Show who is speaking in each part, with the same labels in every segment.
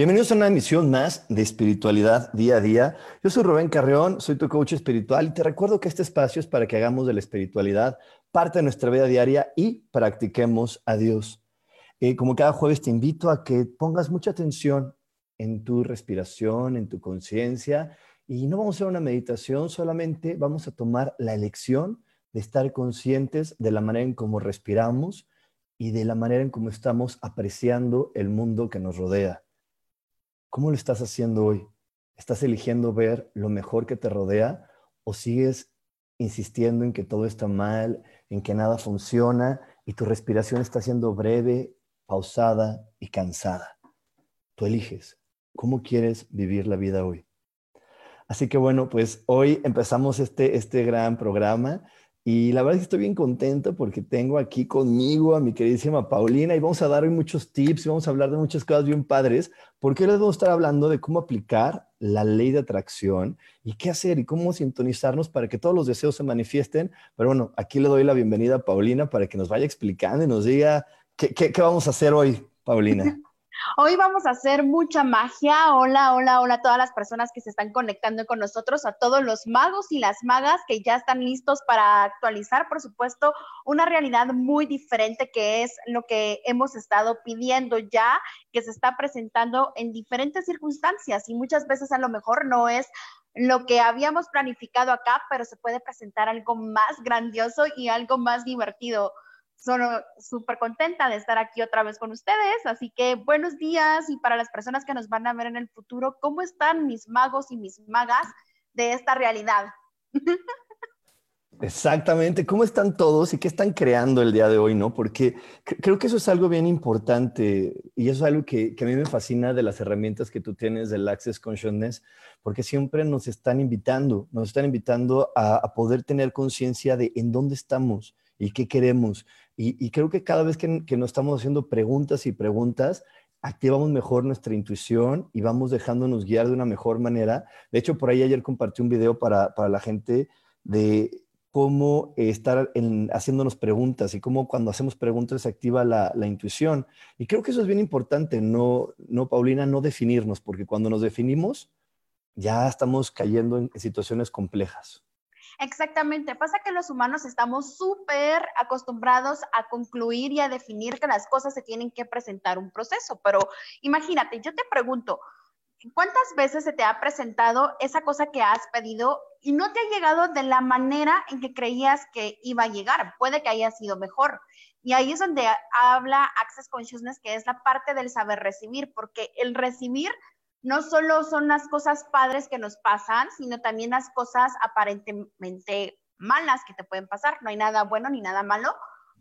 Speaker 1: Bienvenidos a una emisión más de espiritualidad día a día. Yo soy Rubén Carreón, soy tu coach espiritual y te recuerdo que este espacio es para que hagamos de la espiritualidad parte de nuestra vida diaria y practiquemos a Dios. Eh, como cada jueves te invito a que pongas mucha atención en tu respiración, en tu conciencia y no vamos a hacer una meditación, solamente vamos a tomar la elección de estar conscientes de la manera en cómo respiramos y de la manera en cómo estamos apreciando el mundo que nos rodea. ¿Cómo lo estás haciendo hoy? ¿Estás eligiendo ver lo mejor que te rodea o sigues insistiendo en que todo está mal, en que nada funciona y tu respiración está siendo breve, pausada y cansada? Tú eliges. ¿Cómo quieres vivir la vida hoy? Así que bueno, pues hoy empezamos este, este gran programa y la verdad es que estoy bien contento porque tengo aquí conmigo a mi queridísima Paulina y vamos a dar hoy muchos tips y vamos a hablar de muchas cosas bien padres, porque hoy les vamos a estar hablando de cómo aplicar la ley de atracción y qué hacer y cómo sintonizarnos para que todos los deseos se manifiesten. Pero bueno, aquí le doy la bienvenida a Paulina para que nos vaya explicando y nos diga qué, qué, qué vamos a hacer hoy, Paulina.
Speaker 2: Hoy vamos a hacer mucha magia. Hola, hola, hola a todas las personas que se están conectando con nosotros, a todos los magos y las magas que ya están listos para actualizar, por supuesto, una realidad muy diferente que es lo que hemos estado pidiendo ya, que se está presentando en diferentes circunstancias y muchas veces a lo mejor no es lo que habíamos planificado acá, pero se puede presentar algo más grandioso y algo más divertido solo súper contenta de estar aquí otra vez con ustedes. Así que buenos días y para las personas que nos van a ver en el futuro, ¿cómo están mis magos y mis magas de esta realidad?
Speaker 1: Exactamente, ¿cómo están todos y qué están creando el día de hoy, no? Porque creo que eso es algo bien importante y eso es algo que, que, a mí me fascina de las herramientas que tú tienes del Access Consciousness, porque siempre nos están invitando, nos están invitando a, a poder tener conciencia de en dónde estamos y qué queremos y, creo que cada vez que, que nos estamos haciendo preguntas y preguntas, activamos mejor nuestra intuición y vamos dejándonos guiar de una mejor manera. De hecho, por ahí ayer compartí un video para, para la gente de cómo estar en, haciéndonos preguntas y cómo cuando hacemos preguntas se activa la, la, intuición. Y creo que eso es bien importante, no, no, Paulina, no definirnos, porque cuando nos definimos ya estamos cayendo en situaciones complejas.
Speaker 2: Exactamente, pasa que los humanos estamos súper acostumbrados a concluir y a definir que las cosas se tienen que presentar un proceso, pero imagínate, yo te pregunto, ¿cuántas veces se te ha presentado esa cosa que has pedido y no te ha llegado de la manera en que creías que iba a llegar? Puede que haya sido mejor. Y ahí es donde habla Access Consciousness, que es la parte del saber recibir, porque el recibir no solo son las cosas padres que nos pasan, sino también las cosas aparentemente malas que te pueden pasar. No hay nada bueno ni nada malo,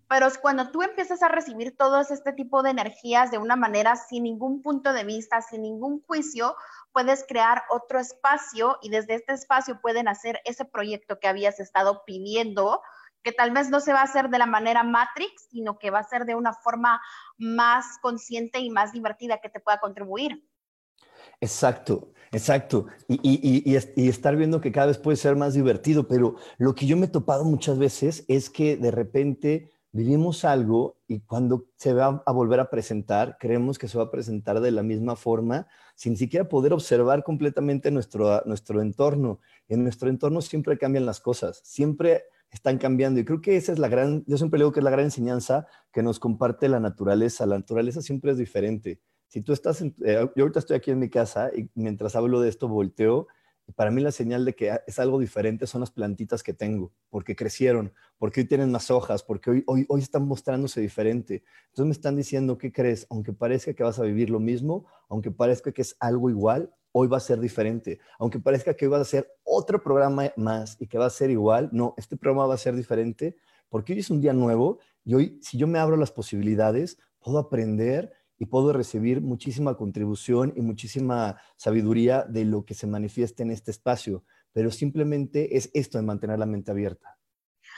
Speaker 2: pero es cuando tú empiezas a recibir todo este tipo de energías de una manera sin ningún punto de vista, sin ningún juicio, puedes crear otro espacio y desde este espacio pueden hacer ese proyecto que habías estado pidiendo, que tal vez no se va a hacer de la manera Matrix, sino que va a ser de una forma más consciente y más divertida que te pueda contribuir.
Speaker 1: Exacto, exacto. Y, estar viendo que cada vez puede ser más divertido, pero lo que yo me he topado muchas veces es que de repente vivimos algo y cuando se va a volver a presentar, creemos que se va a presentar de la misma forma, sin siquiera poder observar completamente nuestro, nuestro entorno. En nuestro entorno siempre cambian las cosas, siempre están cambiando. Y creo que esa es la gran, yo siempre digo que es la gran enseñanza que nos comparte la naturaleza. La naturaleza siempre es diferente si tú estás, eh, yo ahorita estoy aquí en mi casa y mientras hablo de esto volteo para mí la señal de que es algo diferente son las plantitas que tengo, porque crecieron, porque hoy tienen más hojas, porque hoy, hoy, hoy están mostrándose diferente. Entonces me están diciendo, ¿qué crees? Aunque parezca que vas a vivir lo mismo, aunque parezca que es algo igual, hoy va a ser diferente. Aunque parezca que hoy va a ser otro programa más y que va a ser igual, no, este programa va a ser diferente porque hoy es un día nuevo y hoy, si yo me abro las posibilidades, puedo aprender y puedo recibir muchísima contribución y muchísima sabiduría de lo que se manifiesta en este espacio, pero simplemente es esto de mantener la mente abierta.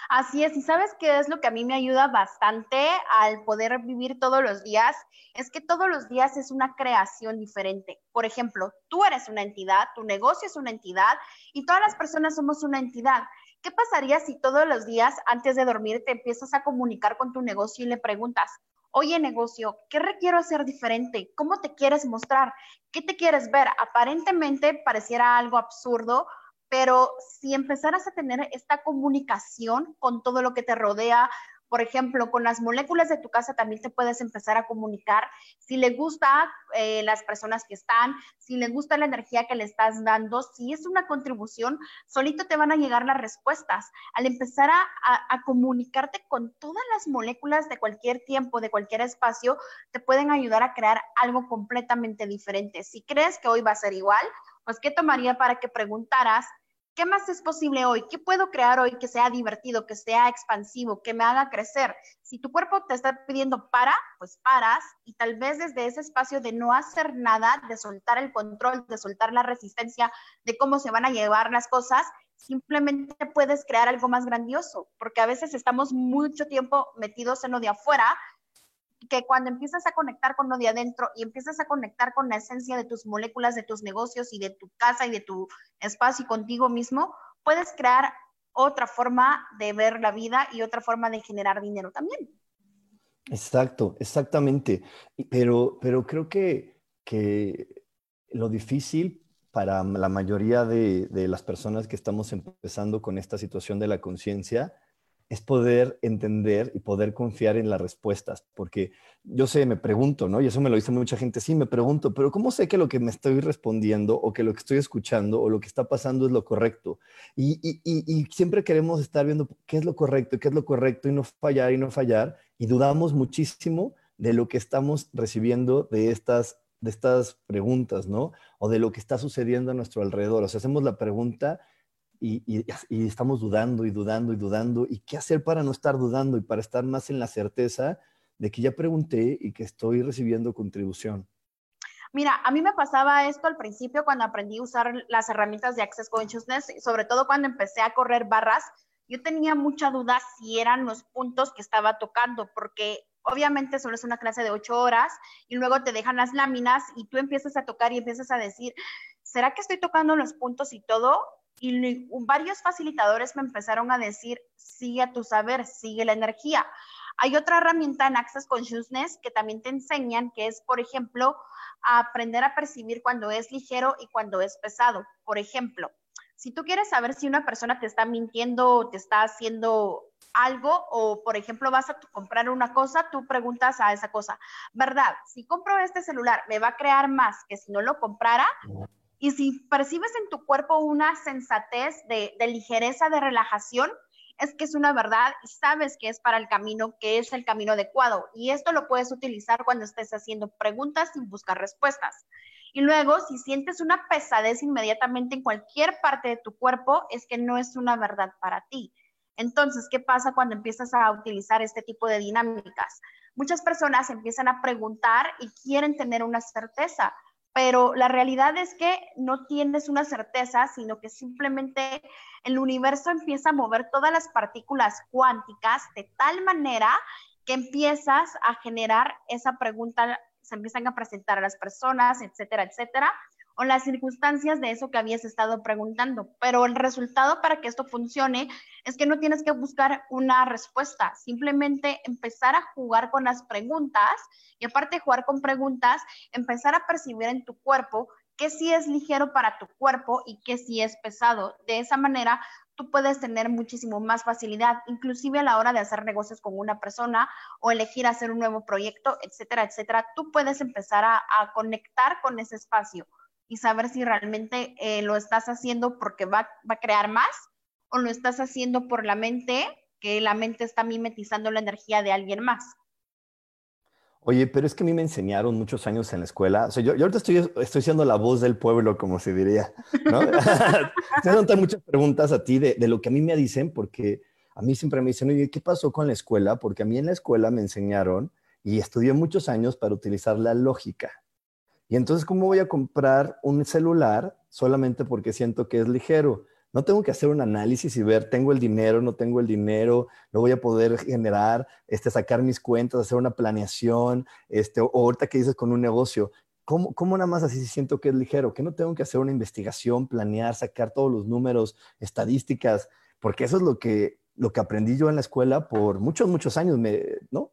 Speaker 2: Así es, y sabes qué es lo que a mí me ayuda bastante al poder vivir todos los días, es que todos los días es una creación diferente. Por ejemplo, tú eres una entidad, tu negocio es una entidad y todas las personas somos una entidad. ¿Qué pasaría si todos los días antes de dormir te empiezas a comunicar con tu negocio y le preguntas, oye negocio, ¿qué requiero hacer diferente? ¿Cómo te quieres mostrar? ¿Qué te quieres ver? Aparentemente pareciera algo absurdo, pero si empezaras a tener esta comunicación con todo lo que te rodea, por ejemplo, con las moléculas de tu casa también te puedes empezar a comunicar. Si le gusta eh, las personas que están, si les gusta la energía que le estás dando, si es una contribución, solito te van a llegar las respuestas. Al empezar a, comunicarte con todas las moléculas de cualquier tiempo, de cualquier espacio, te pueden ayudar a crear algo completamente diferente. Si crees que hoy va a ser igual, pues ¿qué tomaría para que preguntaras ¿Qué más es posible hoy? ¿Qué puedo crear hoy que sea divertido, que sea expansivo, que me haga crecer? Si tu cuerpo te está pidiendo para, pues paras y tal vez desde ese espacio de no hacer nada, de soltar el control, de soltar la resistencia de cómo se van a llevar las cosas, simplemente puedes crear algo más grandioso, porque a veces estamos mucho tiempo metidos en lo de afuera que cuando empiezas a conectar con lo de adentro y empiezas a conectar con la esencia de tus moléculas, de tus negocios y de tu casa y de tu espacio y contigo mismo, puedes crear otra forma de ver la vida y otra forma de generar dinero también.
Speaker 1: Exacto, exactamente. Pero, pero creo que, que lo difícil para la mayoría de, de las personas que estamos empezando con esta situación de la conciencia es poder entender y poder confiar en las respuestas, porque yo sé, me pregunto, ¿no? Y eso me lo dice mucha gente, sí, me pregunto, pero ¿cómo sé que lo que me estoy respondiendo o que lo que estoy escuchando o lo que está pasando es lo correcto? Y, y, siempre queremos estar viendo qué es lo correcto, qué es lo correcto y no fallar y no fallar, y dudamos muchísimo de lo que estamos recibiendo de estas de estas preguntas, ¿no? O de lo que está sucediendo a nuestro alrededor. O sea, hacemos la pregunta y, estamos dudando y dudando y dudando. ¿Y qué hacer para no estar dudando y para estar más en la certeza de que ya pregunté y que estoy recibiendo contribución?
Speaker 2: Mira, a mí me pasaba esto al principio cuando aprendí a usar las herramientas de Access Consciousness, sobre todo cuando empecé a correr barras. Yo tenía mucha duda si eran los puntos que estaba tocando, porque obviamente solo es una clase de ocho horas y luego te dejan las láminas y tú empiezas a tocar y empiezas a decir, ¿será que estoy tocando los puntos y todo? Y varios facilitadores me empezaron a decir, sigue tu saber, sigue la energía. Hay otra herramienta en Access Consciousness que también te enseñan, que es, por ejemplo, aprender a percibir cuando es ligero y cuando es pesado. Por ejemplo, si tú quieres saber si una persona te está mintiendo o te está haciendo algo o, por ejemplo, vas a comprar una cosa, tú preguntas a esa cosa, ¿verdad? Si compro este celular, ¿me va a crear más que si no lo comprara? Y si percibes en tu cuerpo una sensatez de, ligereza, de relajación, es que es una verdad y sabes que es para el camino, que es el camino adecuado. Y esto lo puedes utilizar cuando estés haciendo preguntas sin buscar respuestas. Y luego, si sientes una pesadez inmediatamente en cualquier parte de tu cuerpo, es que no es una verdad para ti. Entonces, ¿qué pasa cuando empiezas a utilizar este tipo de dinámicas? Muchas personas empiezan a preguntar y quieren tener una certeza, pero la realidad es que no tienes una certeza, sino que simplemente el universo empieza a mover todas las partículas cuánticas de tal manera que empiezas a generar esa pregunta, se empiezan a presentar a las personas, etcétera, etcétera, o las circunstancias de eso que habías estado preguntando. Pero el resultado para que esto funcione es que no tienes que buscar una respuesta, simplemente empezar a jugar con las preguntas y aparte de jugar con preguntas, empezar a percibir en tu cuerpo qué sí es ligero para tu cuerpo y qué sí es pesado. De esa manera, tú puedes tener muchísimo más facilidad, inclusive a la hora de hacer negocios con una persona o elegir hacer un nuevo proyecto, etcétera, etcétera. Tú puedes empezar a, a conectar con ese espacio y saber si realmente eh, lo estás haciendo porque va, va a crear más o lo estás haciendo por la mente, que la mente está mimetizando la energía de alguien más.
Speaker 1: Oye, pero es que a mí me enseñaron muchos años en la escuela. O sea, yo, ahorita estoy, estoy siendo la voz del pueblo, como se diría, ¿no? Te muchas preguntas a ti de, de, lo que a mí me dicen, porque a mí siempre me dicen, oye, ¿qué pasó con la escuela? Porque a mí en la escuela me enseñaron y estudié muchos años para utilizar la lógica. Y entonces, ¿cómo voy a comprar un celular solamente porque siento que es ligero? No tengo que hacer un análisis y ver, tengo el dinero, no tengo el dinero, no voy a poder generar, este, sacar mis cuentas, hacer una planeación, este, o ahorita que dices con un negocio, ¿Cómo, ¿Cómo, nada más así siento que es ligero? Que no tengo que hacer una investigación, planear, sacar todos los números, estadísticas, porque eso es lo que, lo que aprendí yo en la escuela por muchos, muchos años, me, ¿no?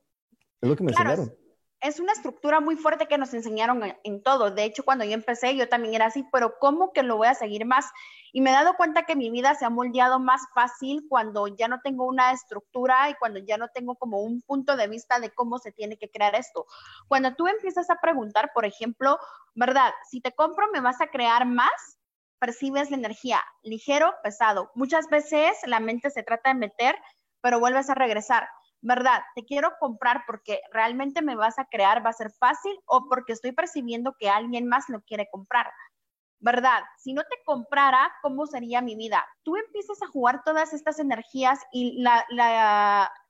Speaker 1: Es lo que me enseñaron
Speaker 2: es una estructura muy fuerte que nos enseñaron en, todo. De hecho, cuando yo empecé, yo también era así, pero ¿cómo que lo voy a seguir más? Y me he dado cuenta que mi vida se ha moldeado más fácil cuando ya no tengo una estructura y cuando ya no tengo como un punto de vista de cómo se tiene que crear esto. Cuando tú empiezas a preguntar, por ejemplo, ¿verdad? Si te compro, ¿me vas a crear más? Percibes la energía ligero, pesado. Muchas veces la mente se trata de meter, pero vuelves a regresar ¿verdad? Te quiero comprar porque realmente me vas a crear, va a ser fácil o porque estoy percibiendo que alguien más lo quiere comprar. ¿Verdad? Si no te comprara, ¿cómo sería mi vida? Tú empiezas a jugar todas estas energías y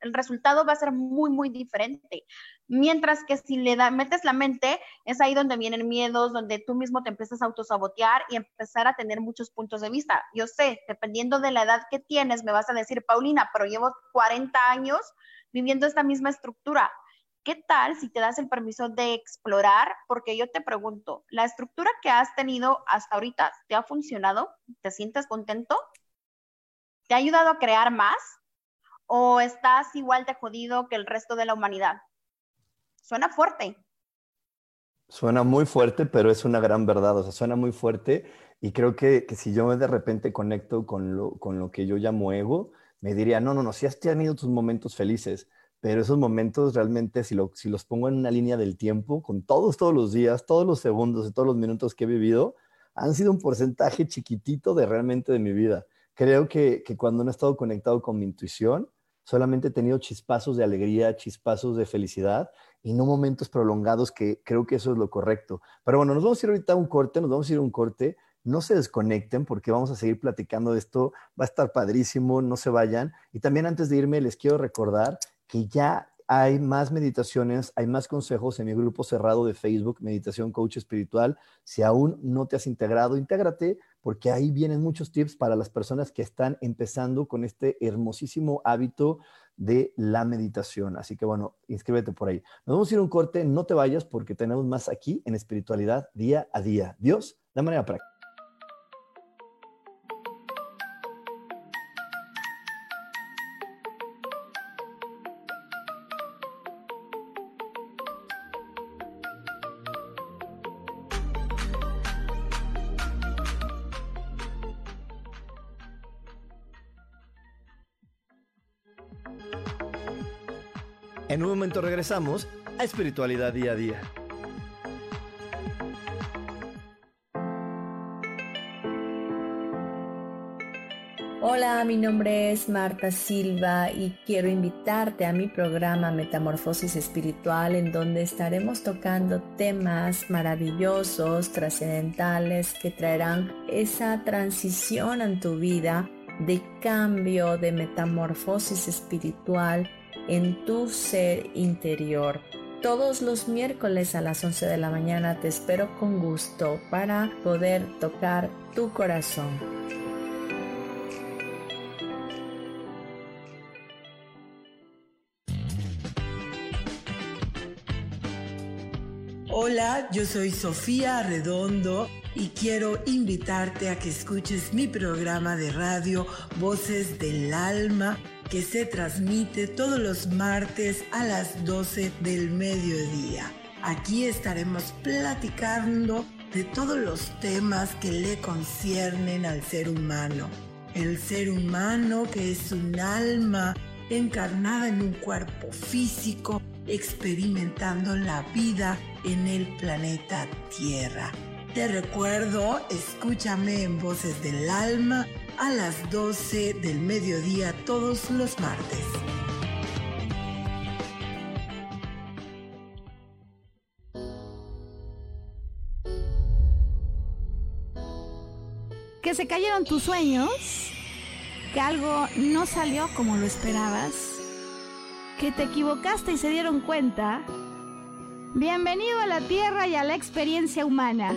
Speaker 2: el resultado va a ser muy, muy diferente. Mientras que si le da, metes la mente, es ahí donde vienen miedos, donde tú mismo te empiezas a autosabotear y empezar a tener muchos puntos de vista. Yo sé, dependiendo de la edad que tienes, me vas a decir, Paulina, pero llevo 40 años viviendo esta misma estructura. ¿Qué tal si te das el permiso de explorar? Porque yo te pregunto, ¿la estructura que has tenido hasta ahorita te ha funcionado? ¿Te sientes contento? ¿Te ha ayudado a crear más? ¿O estás igual de jodido que el resto de la humanidad? Suena fuerte.
Speaker 1: Suena muy fuerte, pero es una gran verdad. O sea, suena muy fuerte y creo que, que si yo de repente conecto con lo, con lo que yo llamo ego, me diría, no, no, no, si has tenido tus momentos felices, pero esos momentos realmente, si, lo, si los pongo en una línea del tiempo, con todos, todos los días, todos los segundos y todos los minutos que he vivido, han sido un porcentaje chiquitito de realmente de mi vida. Creo que, que cuando no he estado conectado con mi intuición, solamente he tenido chispazos de alegría, chispazos de felicidad y no momentos prolongados que creo que eso es lo correcto. Pero bueno, nos vamos a ir ahorita a un corte, nos vamos a ir a un corte no se desconecten porque vamos a seguir platicando de esto, va a estar padrísimo, no se vayan. Y también antes de irme, les quiero recordar que ya hay más meditaciones, hay más consejos en mi grupo cerrado de Facebook, Meditación Coach Espiritual. Si aún no te has integrado, intégrate porque ahí vienen muchos tips para las personas que están empezando con este hermosísimo hábito de la meditación. Así que bueno, inscríbete por ahí. Nos vamos a ir a un corte, no te vayas porque tenemos más aquí en espiritualidad día a día. Dios, de manera práctica. Regresamos a Espiritualidad Día a Día.
Speaker 3: Hola, mi nombre es Marta Silva y quiero invitarte a mi programa Metamorfosis Espiritual en donde estaremos tocando temas maravillosos, trascendentales que traerán esa transición en tu vida de cambio, de metamorfosis espiritual en tu ser interior. Todos los miércoles a las 11 de la mañana te espero con gusto para poder tocar tu corazón.
Speaker 4: Hola, yo soy Sofía Redondo y quiero invitarte a que escuches mi programa de radio Voces del Alma que se transmite todos los martes a las 12 del mediodía. Aquí estaremos platicando de todos los temas que le conciernen al ser humano. El ser humano que es un alma encarnada en un cuerpo físico, experimentando la vida en el planeta Tierra. Te recuerdo, escúchame en Voces del Alma a las 12 del mediodía todos los martes.
Speaker 5: Que se cayeron tus sueños, que algo no salió como lo esperabas, que te equivocaste y se dieron cuenta. Bienvenido a la Tierra y a la experiencia humana.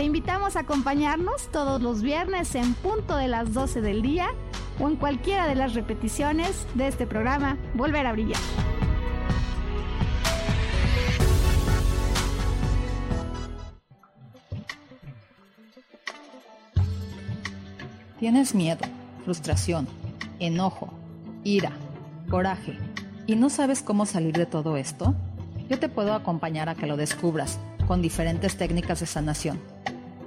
Speaker 5: Te invitamos a acompañarnos todos los viernes en punto de las 12 del día o en cualquiera de las repeticiones de este programa Volver a Brillar.
Speaker 6: ¿Tienes miedo, frustración, enojo, ira, coraje y no sabes cómo salir de todo esto? Yo te puedo acompañar a que lo descubras con diferentes técnicas de sanación.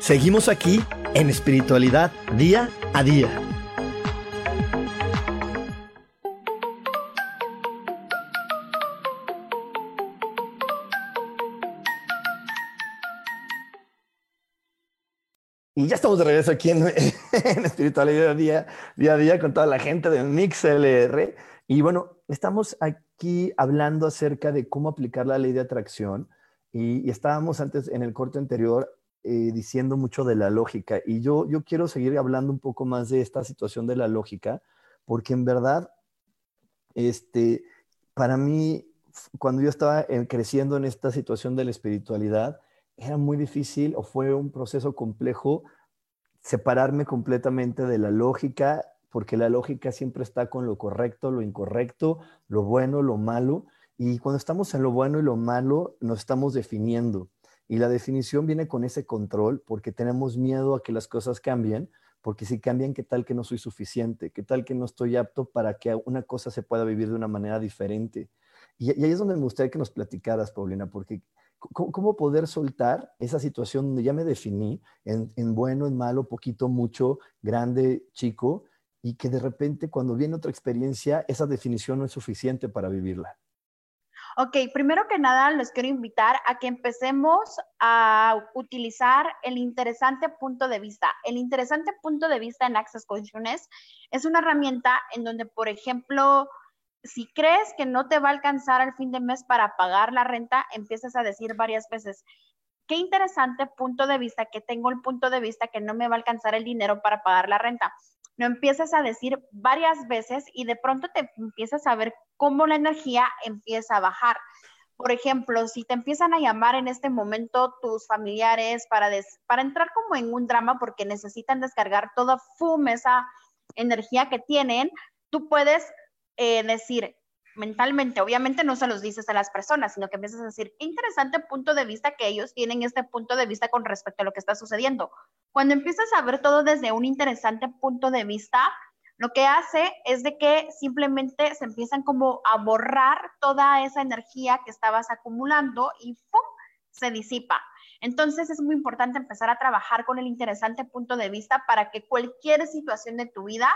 Speaker 1: Seguimos aquí en espiritualidad día a día. Y ya estamos de regreso aquí en, Espiritualidad día, día a día con toda la gente de MixLR. Y bueno, estamos aquí hablando acerca de cómo aplicar la ley de atracción. Y, y estábamos antes en el corte anterior eh, diciendo mucho de la lógica y yo, yo quiero seguir hablando un poco más de esta situación de la lógica, porque en verdad, este, para mí, cuando yo estaba creciendo en esta situación de la espiritualidad, era muy difícil o fue un proceso complejo separarme completamente de la lógica, porque la lógica siempre está con lo correcto, lo incorrecto, lo bueno, lo malo, y cuando estamos en lo bueno y lo malo, nos estamos definiendo. Y la definición viene con ese control porque tenemos miedo a que las cosas cambien, porque si cambian, ¿qué tal que no soy suficiente? ¿Qué tal que no estoy apto para que una cosa se pueda vivir de una manera diferente? Y, ahí es donde me gustaría que nos platicaras, Paulina, porque ¿cómo, poder soltar esa situación donde ya me definí en, en bueno, en malo, poquito, mucho, grande, chico, y que de repente cuando viene otra experiencia, esa definición no es suficiente para vivirla?
Speaker 2: Ok, primero que nada les quiero invitar a que empecemos a utilizar el interesante punto de vista. El interesante punto de vista en Access Consciousness es una herramienta en donde, por ejemplo, si crees que no te va a alcanzar al fin de mes para pagar la renta, empiezas a decir varias veces, qué interesante punto de vista que tengo el punto de vista que no me va a alcanzar el dinero para pagar la renta lo empiezas a decir varias veces y de pronto te empiezas a ver cómo la energía empieza a bajar. Por ejemplo, si te empiezan a llamar en este momento tus familiares para, para entrar como en un drama porque necesitan descargar toda esa energía que tienen, tú puedes eh, decir, mentalmente, obviamente no se los dices a las personas, sino que empiezas a decir, qué interesante punto de vista que ellos tienen este punto de vista con respecto a lo que está sucediendo. Cuando empiezas a ver todo desde un interesante punto de vista, lo que hace es de que simplemente se empiezan como a borrar toda esa energía que estabas acumulando y ¡pum! se disipa. Entonces es muy importante empezar a trabajar con el interesante punto de vista para que cualquier situación de tu vida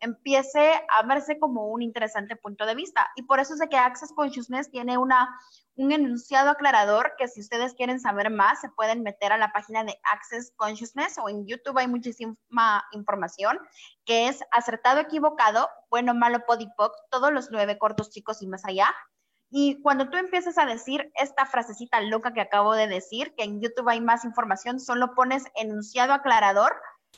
Speaker 2: empiece a verse como un interesante punto de vista. Y por eso sé que Access Consciousness tiene una, un enunciado aclarador que si ustedes quieren saber más, se pueden meter a la página de Access Consciousness o en YouTube hay muchísima información que es acertado, equivocado, bueno, malo, podipoc, todos los nueve cortos chicos y más allá. Y cuando tú empiezas a decir esta frasecita loca que acabo de decir, que en YouTube hay más información, solo pones enunciado aclarador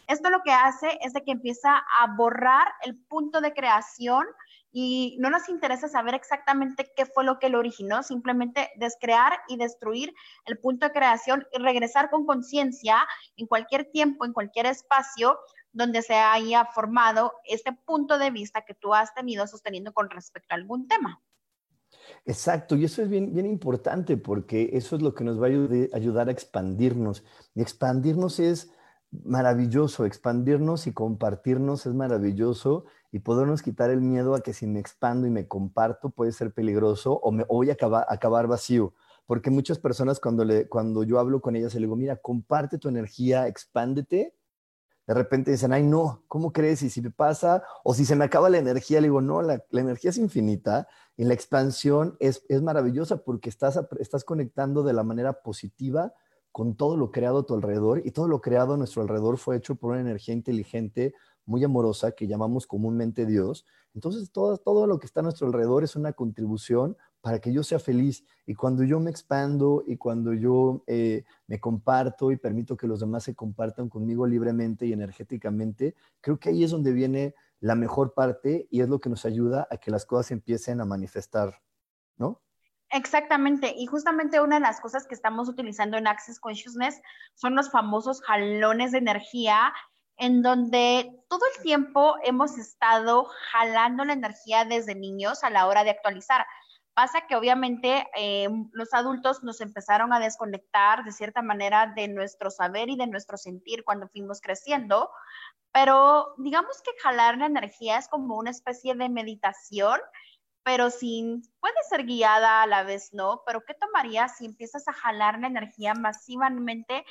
Speaker 2: Esto lo que hace es de que empieza a borrar el punto de creación y no nos interesa saber exactamente qué fue lo que lo originó, simplemente descrear y destruir el punto de creación y regresar con conciencia en cualquier tiempo, en cualquier espacio donde se haya formado este punto de vista que tú has tenido sosteniendo con respecto a algún tema.
Speaker 1: Exacto, y eso es bien, bien importante porque eso es lo que nos va a ayudar a expandirnos. Y expandirnos es maravilloso, expandirnos y compartirnos es maravilloso y podernos quitar el miedo a que si me expando y me comparto puede ser peligroso o, me, voy a acabar, acabar, vacío. Porque muchas personas cuando, le, cuando yo hablo con ellas, le digo, mira, comparte tu energía, expándete. De repente dicen, ay, no, ¿cómo crees? Y si me pasa, o si se me acaba la energía, le digo, no, la, la energía es infinita y la expansión es, es maravillosa porque estás, estás conectando de la manera positiva con todo lo creado a tu alrededor y todo lo creado a nuestro alrededor fue hecho por una energía inteligente, muy amorosa, que llamamos comúnmente Dios. Entonces, todo, todo lo que está a nuestro alrededor es una contribución para que yo sea feliz. Y cuando yo me expando y cuando yo eh, me comparto y permito que los demás se compartan conmigo libremente y energéticamente, creo que ahí es donde viene la mejor parte y es lo que nos ayuda a que las cosas empiecen a manifestar, ¿no?
Speaker 2: Exactamente, y justamente una de las cosas que estamos utilizando en Access Consciousness son los famosos jalones de energía, en donde todo el tiempo hemos estado jalando la energía desde niños a la hora de actualizar. Pasa que obviamente eh, los adultos nos empezaron a desconectar de cierta manera de nuestro saber y de nuestro sentir cuando fuimos creciendo, pero digamos que jalar la energía es como una especie de meditación pero sin, puede ser guiada a la vez, ¿no? Pero ¿qué tomarías si empiezas a jalar la energía masivamente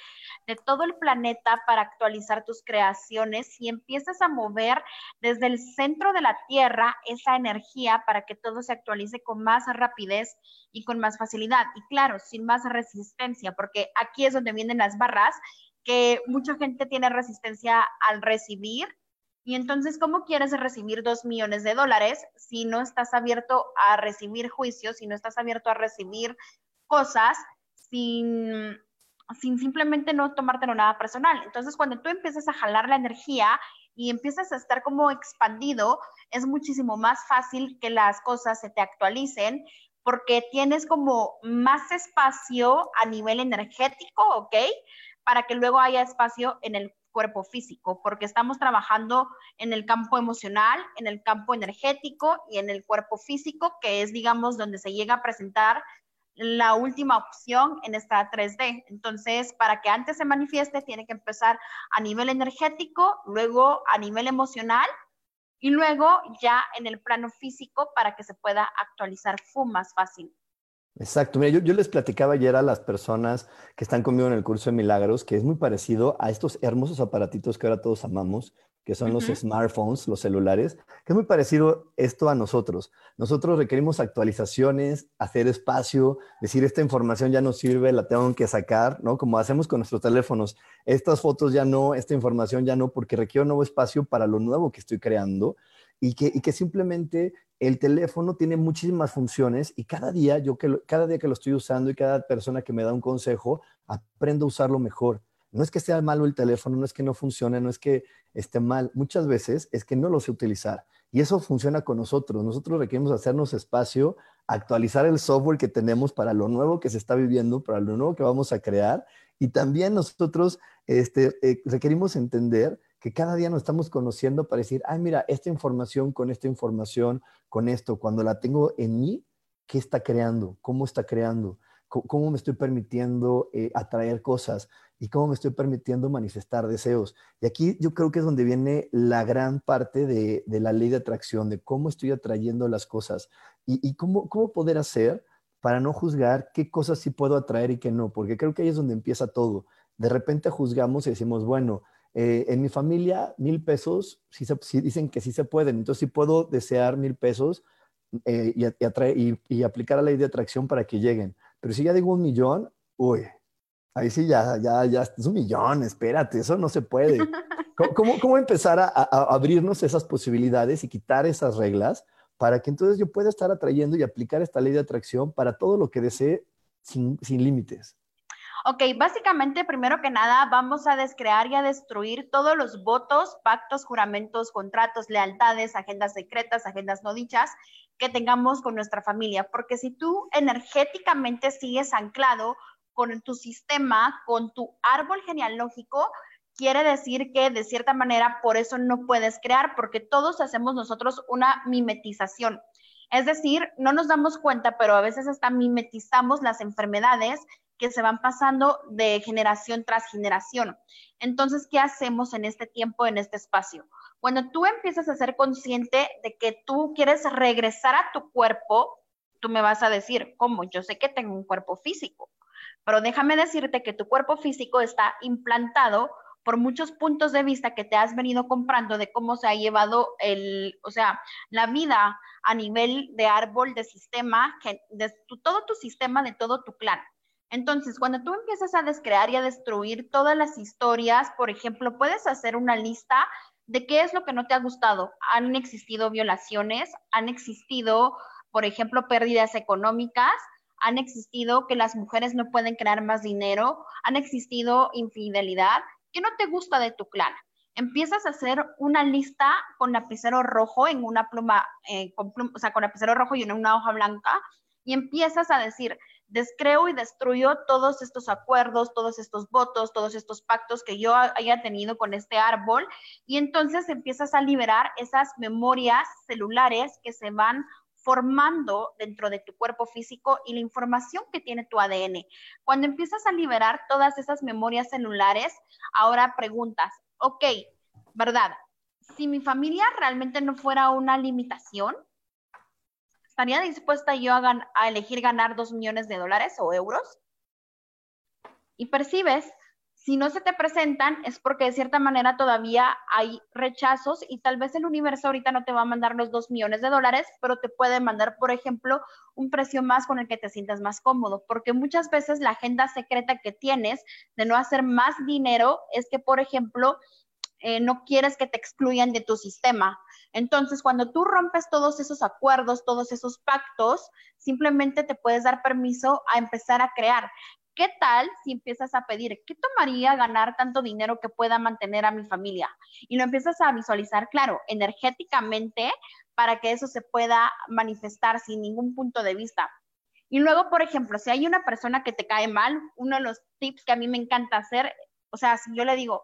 Speaker 2: de todo el planeta para actualizar tus creaciones y empiezas a mover desde el centro de la Tierra esa energía para que todo se actualice con más rapidez y con más facilidad? Y claro, sin más resistencia, porque aquí es donde vienen las barras que mucha gente tiene resistencia al recibir y entonces, ¿cómo quieres recibir dos millones de dólares si no estás abierto a recibir juicios, si no estás abierto a recibir cosas sin, sin simplemente no tomártelo nada personal? Entonces, cuando tú empiezas a jalar la energía y empiezas a estar como expandido, es muchísimo más fácil que las cosas se te actualicen porque tienes como más espacio a nivel energético, ¿ok? Para que luego haya espacio en el cuerpo físico, porque estamos trabajando en el campo emocional, en el campo energético y en el cuerpo físico, que es, digamos, donde se llega a presentar la última opción en esta 3D. Entonces, para que antes se manifieste, tiene que empezar a nivel energético, luego a nivel emocional y luego ya en el plano físico para que se pueda actualizar más fácil.
Speaker 1: Exacto. Mira, yo, les platicaba ayer a las personas que están conmigo en el curso de milagros que es muy parecido a estos hermosos aparatitos que ahora todos amamos, que son los smartphones, los celulares, que es muy parecido esto a nosotros. Nosotros requerimos actualizaciones, hacer espacio, decir esta información ya no sirve, la tengo que sacar, ¿no? Como hacemos con nuestros teléfonos. Estas fotos ya no, esta información ya no, porque requiero nuevo espacio para lo nuevo que estoy creando y que, simplemente el teléfono tiene muchísimas funciones y cada día, yo que cada día que lo estoy usando y cada persona que me da un consejo, aprendo a usarlo mejor. No es que sea malo el teléfono, no es que no funcione, no es que esté mal. Muchas veces es que no lo sé utilizar. Y eso funciona con nosotros. Nosotros requerimos hacernos espacio, actualizar el software que tenemos para lo nuevo que se está viviendo, para lo nuevo que vamos a crear. Y también nosotros este, eh, requerimos entender que cada día nos estamos conociendo para decir, ay, mira, esta información con esta información, con esto, cuando la tengo en mí, ¿qué está creando? ¿Cómo está creando? ¿Cómo, me estoy permitiendo eh, atraer cosas? ¿Y cómo me estoy permitiendo manifestar deseos? Y aquí yo creo que es donde viene la gran parte de, la ley de atracción, de cómo estoy atrayendo las cosas y, cómo, cómo poder hacer para no juzgar qué cosas sí puedo atraer y qué no, porque creo que ahí es donde empieza todo. De repente juzgamos y decimos, bueno, eh, en mi familia, mil pesos, sí, dicen que sí se pueden. Entonces, sí puedo desear mil pesos eh, y, y, aplicar la ley de atracción para que lleguen. Pero si ya digo un millón, uy, ahí sí ya, ya, ya es un millón, espérate, eso no se puede. ¿Cómo, cómo, empezar a, abrirnos esas posibilidades y quitar esas reglas para que entonces yo pueda estar atrayendo y aplicar esta ley de atracción para todo lo que desee sin, sin límites?
Speaker 2: Ok, básicamente, primero que nada, vamos a descrear y a destruir todos los votos, pactos, juramentos, contratos, lealtades, agendas secretas, agendas no dichas que tengamos con nuestra familia, porque si tú energéticamente sigues anclado con tu sistema, con tu árbol genealógico, quiere decir que de cierta manera por eso no puedes crear, porque todos hacemos nosotros una mimetización. Es decir, no nos damos cuenta, pero a veces hasta mimetizamos las enfermedades que se van pasando de generación tras generación. Entonces, ¿qué hacemos en este tiempo, en este espacio? Cuando tú empiezas a ser consciente de que tú quieres regresar a tu cuerpo, tú me vas a decir, ¿cómo? Yo sé que tengo un cuerpo físico, pero déjame decirte que tu cuerpo físico está implantado por muchos puntos de vista que te has venido comprando de cómo se ha llevado el, o sea, la vida a nivel de árbol, de sistema, de todo tu sistema, de todo tu clan. Entonces, cuando tú empiezas a descrear y a destruir todas las historias, por ejemplo, puedes hacer una lista de qué es lo que no te ha gustado. Han existido violaciones, han existido, por ejemplo, pérdidas económicas, han existido que las mujeres no pueden crear más dinero, han existido infidelidad. ¿Qué no te gusta de tu clan? Empiezas a hacer una lista con lapicero rojo en una pluma, eh, o sea, con lapicero rojo y en una hoja blanca, y empiezas a decir, descreo y destruyo todos estos acuerdos, todos estos votos, todos estos pactos que yo haya tenido con este árbol y entonces empiezas a liberar esas memorias celulares que se van formando dentro de tu cuerpo físico y la información que tiene tu ADN. Cuando empiezas a liberar todas esas memorias celulares, ahora preguntas, ok, ¿verdad? Si mi familia realmente no fuera una limitación, ¿estaría dispuesta yo a, elegir ganar dos millones de dólares o euros? Y percibes, si no se te presentan es porque de cierta manera todavía hay rechazos y tal vez el universo ahorita no te va a mandar los dos millones de dólares, pero te puede mandar, por ejemplo, un precio más con el que te sientas más cómodo, porque muchas veces la agenda secreta que tienes de no hacer más dinero es que, por ejemplo, eh, no quieres que te excluyan de tu sistema. Entonces, cuando tú rompes todos esos acuerdos, todos esos pactos, simplemente te puedes dar permiso a empezar a crear. ¿Qué tal si empiezas a pedir, qué tomaría ganar tanto dinero que pueda mantener a mi familia? Y lo empiezas a visualizar, claro, energéticamente, para que eso se pueda manifestar sin ningún punto de vista. Y luego, por ejemplo, si hay una persona que te cae mal, uno de los tips que a mí me encanta hacer, o sea, si yo le digo,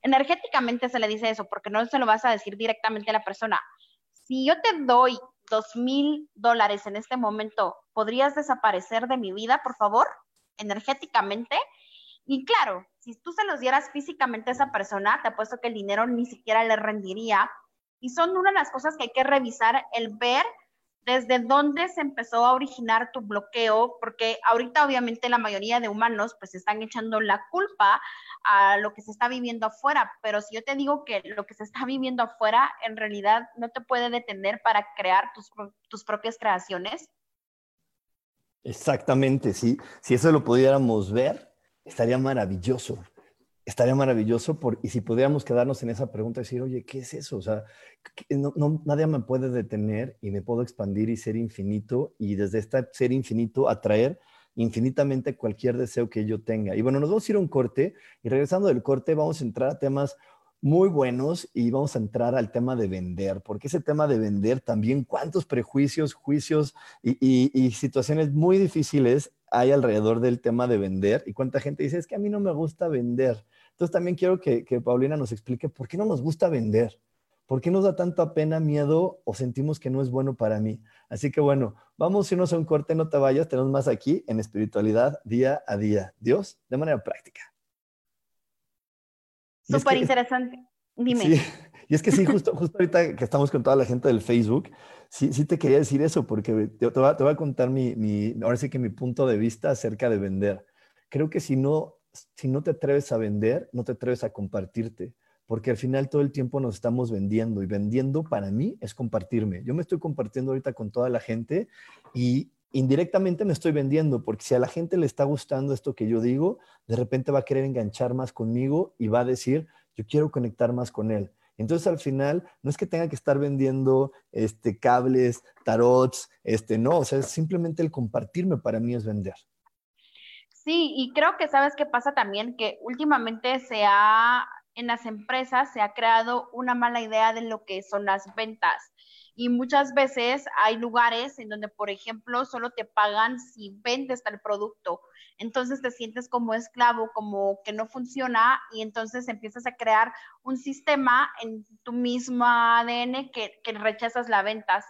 Speaker 2: energéticamente se le dice eso, porque no se lo vas a decir directamente a la persona. Si yo te doy dos mil dólares en este momento, ¿podrías desaparecer de mi vida, por favor? Energéticamente. Y claro, si tú se los dieras físicamente a esa persona, te apuesto que el dinero ni siquiera le rendiría. Y son una de las cosas que hay que revisar, el ver desde dónde se empezó a originar tu bloqueo, porque ahorita obviamente la mayoría de humanos pues están echando la culpa a lo que se está viviendo afuera, pero si yo te digo que lo que se está viviendo afuera en realidad no te puede detener para crear tus, tus propias creaciones.
Speaker 1: Exactamente, sí. Si eso lo pudiéramos ver, estaría maravilloso estaría maravilloso por, y si pudiéramos quedarnos en esa pregunta y decir, oye, ¿qué es eso? O sea, no, nadie me puede detener y me puedo expandir y ser infinito y desde este ser infinito atraer infinitamente cualquier deseo que yo tenga. Y bueno, nos vamos a ir a un corte y regresando del corte vamos a entrar a temas muy buenos y vamos a entrar al tema de vender, porque ese tema de vender también, cuántos prejuicios, juicios y, situaciones muy difíciles hay alrededor del tema de vender y cuánta gente dice, es que a mí no me gusta vender. Entonces también quiero que, Paulina nos explique por qué no nos gusta vender, por qué nos da tanta pena, miedo o sentimos que no es bueno para mí. Así que bueno, vamos a irnos a un corte, no te vayas, tenemos más aquí en espiritualidad día a día. Dios, de manera práctica.
Speaker 2: Súper interesante. Dime.
Speaker 1: Sí, y es que sí, justo, justo ahorita que estamos con toda la gente del Facebook, sí, sí te quería decir eso, porque te, voy, a, te voy a contar mi, mi, ahora sí que mi punto de vista acerca de vender. Creo que si no si no te atreves a vender, no te atreves a compartirte, porque al final todo el tiempo nos estamos vendiendo y vendiendo para mí es compartirme. Yo me estoy compartiendo ahorita con toda la gente y indirectamente me estoy vendiendo, porque si a la gente le está gustando esto que yo digo, de repente va a querer enganchar más conmigo y va a decir, yo quiero conectar más con él. Entonces al final no es que tenga que estar vendiendo este cables, tarots, este no, o sea, simplemente el compartirme para mí es vender.
Speaker 2: Sí, y creo que sabes qué pasa también, que últimamente se ha, en las empresas se ha creado una mala idea de lo que son las ventas. Y muchas veces hay lugares en donde, por ejemplo, solo te pagan si vendes tal producto. Entonces te sientes como esclavo, como que no funciona y entonces empiezas a crear un sistema en tu mismo ADN que, rechazas las ventas.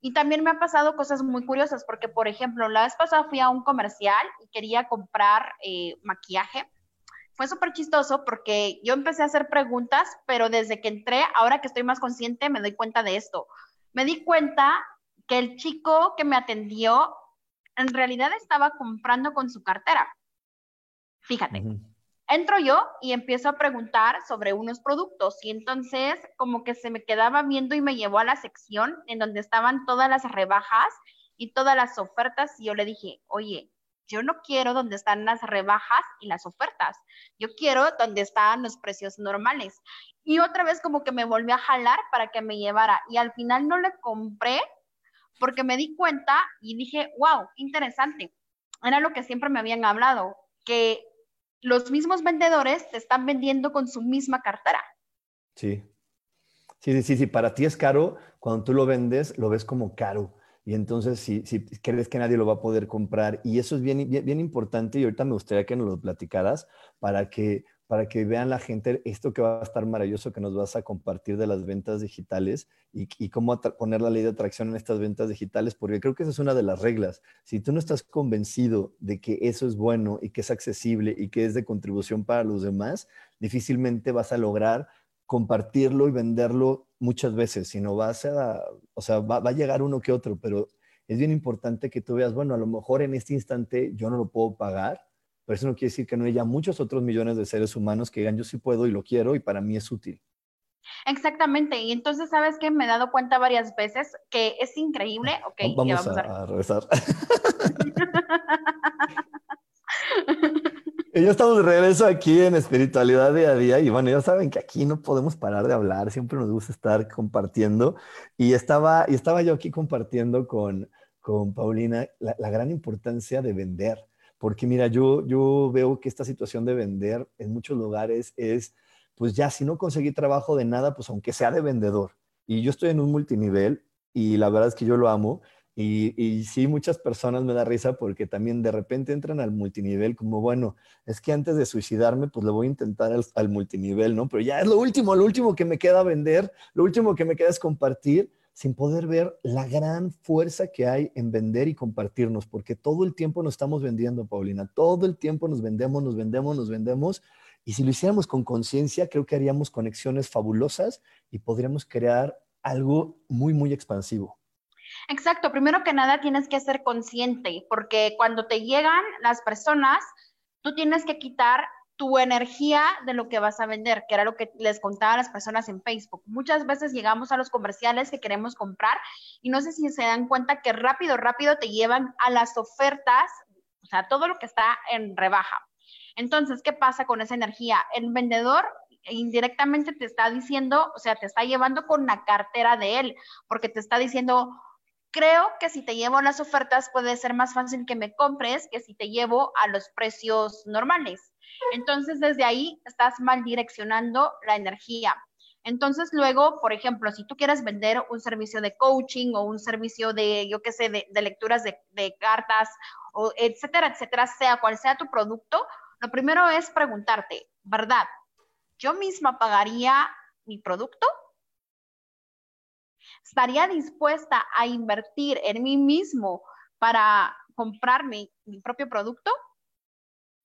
Speaker 2: Y también me han pasado cosas muy curiosas, porque, por ejemplo, la vez pasada fui a un comercial y quería comprar eh, maquillaje. Fue súper chistoso porque yo empecé a hacer preguntas, pero desde que entré, ahora que estoy más consciente, me doy cuenta de esto. Me di cuenta que el chico que me atendió en realidad estaba comprando con su cartera. Fíjate. Entro yo y empiezo a preguntar sobre unos productos y entonces como que se me quedaba viendo y me llevó a la sección en donde estaban todas las rebajas y todas las ofertas y yo le dije, oye, yo no quiero donde están las rebajas y las ofertas, yo quiero donde están los precios normales. Y otra vez como que me volvió a jalar para que me llevara y al final no le compré porque me di cuenta y dije, wow, interesante. Era lo que siempre me habían hablado, que los mismos vendedores te están vendiendo con su misma cartera.
Speaker 1: Sí. Sí, sí, sí, para ti es caro, cuando tú lo vendes, lo ves como caro. Y entonces, si, si crees que nadie lo va a poder comprar, y eso es bien, bien, bien importante, y ahorita me gustaría que nos lo platicaras para que para que vean la gente esto que va a estar maravilloso que nos vas a compartir de las ventas digitales y, cómo poner la ley de atracción en estas ventas digitales, porque creo que esa es una de las reglas. Si tú no estás convencido de que eso es bueno y que es accesible y que es de contribución para los demás, difícilmente vas a lograr compartirlo y venderlo muchas veces, sino vas a, o sea, va, va a llegar uno que otro, pero es bien importante que tú veas, bueno, a lo mejor en este instante yo no lo puedo pagar, pero eso no quiere decir que no haya muchos otros millones de seres humanos que digan yo sí puedo y lo quiero y para mí es útil.
Speaker 2: Exactamente, y entonces sabes que me he dado cuenta varias veces que es increíble. Okay,
Speaker 1: vamos, a, a, regresar. y ya estamos de regreso aquí en Espiritualidad Día a Día y bueno, ya saben que aquí no podemos parar de hablar, siempre nos gusta estar compartiendo y estaba, y estaba yo aquí compartiendo con, con Paulina la, la gran importancia de vender porque mira, yo, yo veo que esta situación de vender en muchos lugares es, pues ya, si no conseguí trabajo de nada, pues aunque sea de vendedor. Y yo estoy en un multinivel y la verdad es que yo lo amo. Y, y, sí, muchas personas me da risa porque también de repente entran al multinivel como, bueno, es que antes de suicidarme, pues le voy a intentar al, al multinivel, ¿no? Pero ya es lo último, lo último que me queda vender, lo último que me queda es compartir sin poder ver la gran fuerza que hay en vender y compartirnos, porque todo el tiempo nos estamos vendiendo, Paulina, todo el tiempo nos vendemos, nos vendemos, nos vendemos, y si lo hiciéramos con conciencia, creo que haríamos conexiones fabulosas y podríamos crear algo muy, muy expansivo.
Speaker 2: Exacto, primero que nada tienes que ser consciente, porque cuando te llegan las personas, tú tienes que quitar tu energía de lo que vas a vender, que era lo que les contaba a las personas en Facebook. Muchas veces llegamos a los comerciales que queremos comprar y no sé si se dan cuenta que rápido, rápido te llevan a las ofertas, o sea, todo lo que está en rebaja. Entonces, ¿qué pasa con esa energía? El vendedor indirectamente te está diciendo, o sea, te está llevando con la cartera de él, porque te está diciendo, creo que si te llevo las ofertas puede ser más fácil que me compres que si te llevo a los precios normales. Entonces, desde ahí estás mal direccionando la energía. Entonces, luego, por ejemplo, si tú quieres vender un servicio de coaching o un servicio de, yo qué sé, de, lecturas de, de, cartas, o etcétera, etcétera, sea cual sea tu producto, lo primero es preguntarte, ¿verdad? ¿Yo misma pagaría mi producto? ¿Estaría dispuesta a invertir en mí mismo para comprarme mi propio producto?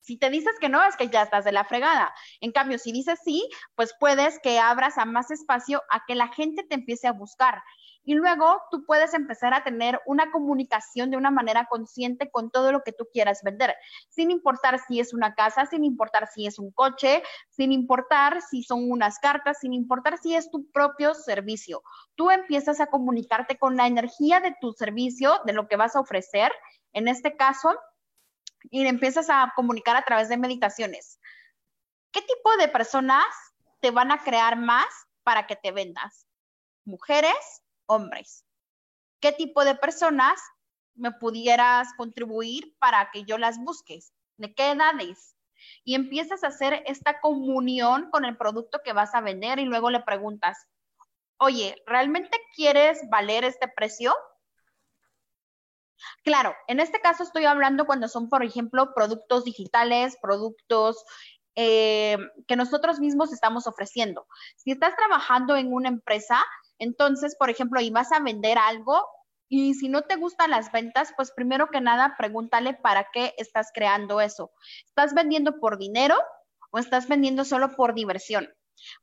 Speaker 2: Si te dices que no, es que ya estás de la fregada. En cambio, si dices sí, pues puedes que abras a más espacio a que la gente te empiece a buscar. Y luego tú puedes empezar a tener una comunicación de una manera consciente con todo lo que tú quieras vender, sin importar si es una casa, sin importar si es un coche, sin importar si son unas cartas, sin importar si es tu propio servicio. Tú empiezas a comunicarte con la energía de tu servicio, de lo que vas a ofrecer. En este caso, y empiezas a comunicar a través de meditaciones. ¿Qué tipo de personas te van a crear más para que te vendas? ¿Mujeres? ¿Hombres? ¿Qué tipo de personas me pudieras contribuir para que yo las busques? ¿De qué edades? Y empiezas a hacer esta comunión con el producto que vas a vender y luego le preguntas, oye, ¿realmente quieres valer este precio? Claro, en este caso estoy hablando cuando son, por ejemplo, productos digitales, productos eh, que nosotros mismos estamos ofreciendo. Si estás trabajando en una empresa, entonces, por ejemplo, y vas a vender algo, y si no te gustan las ventas, pues primero que nada, pregúntale para qué estás creando eso. ¿Estás vendiendo por dinero o estás vendiendo solo por diversión?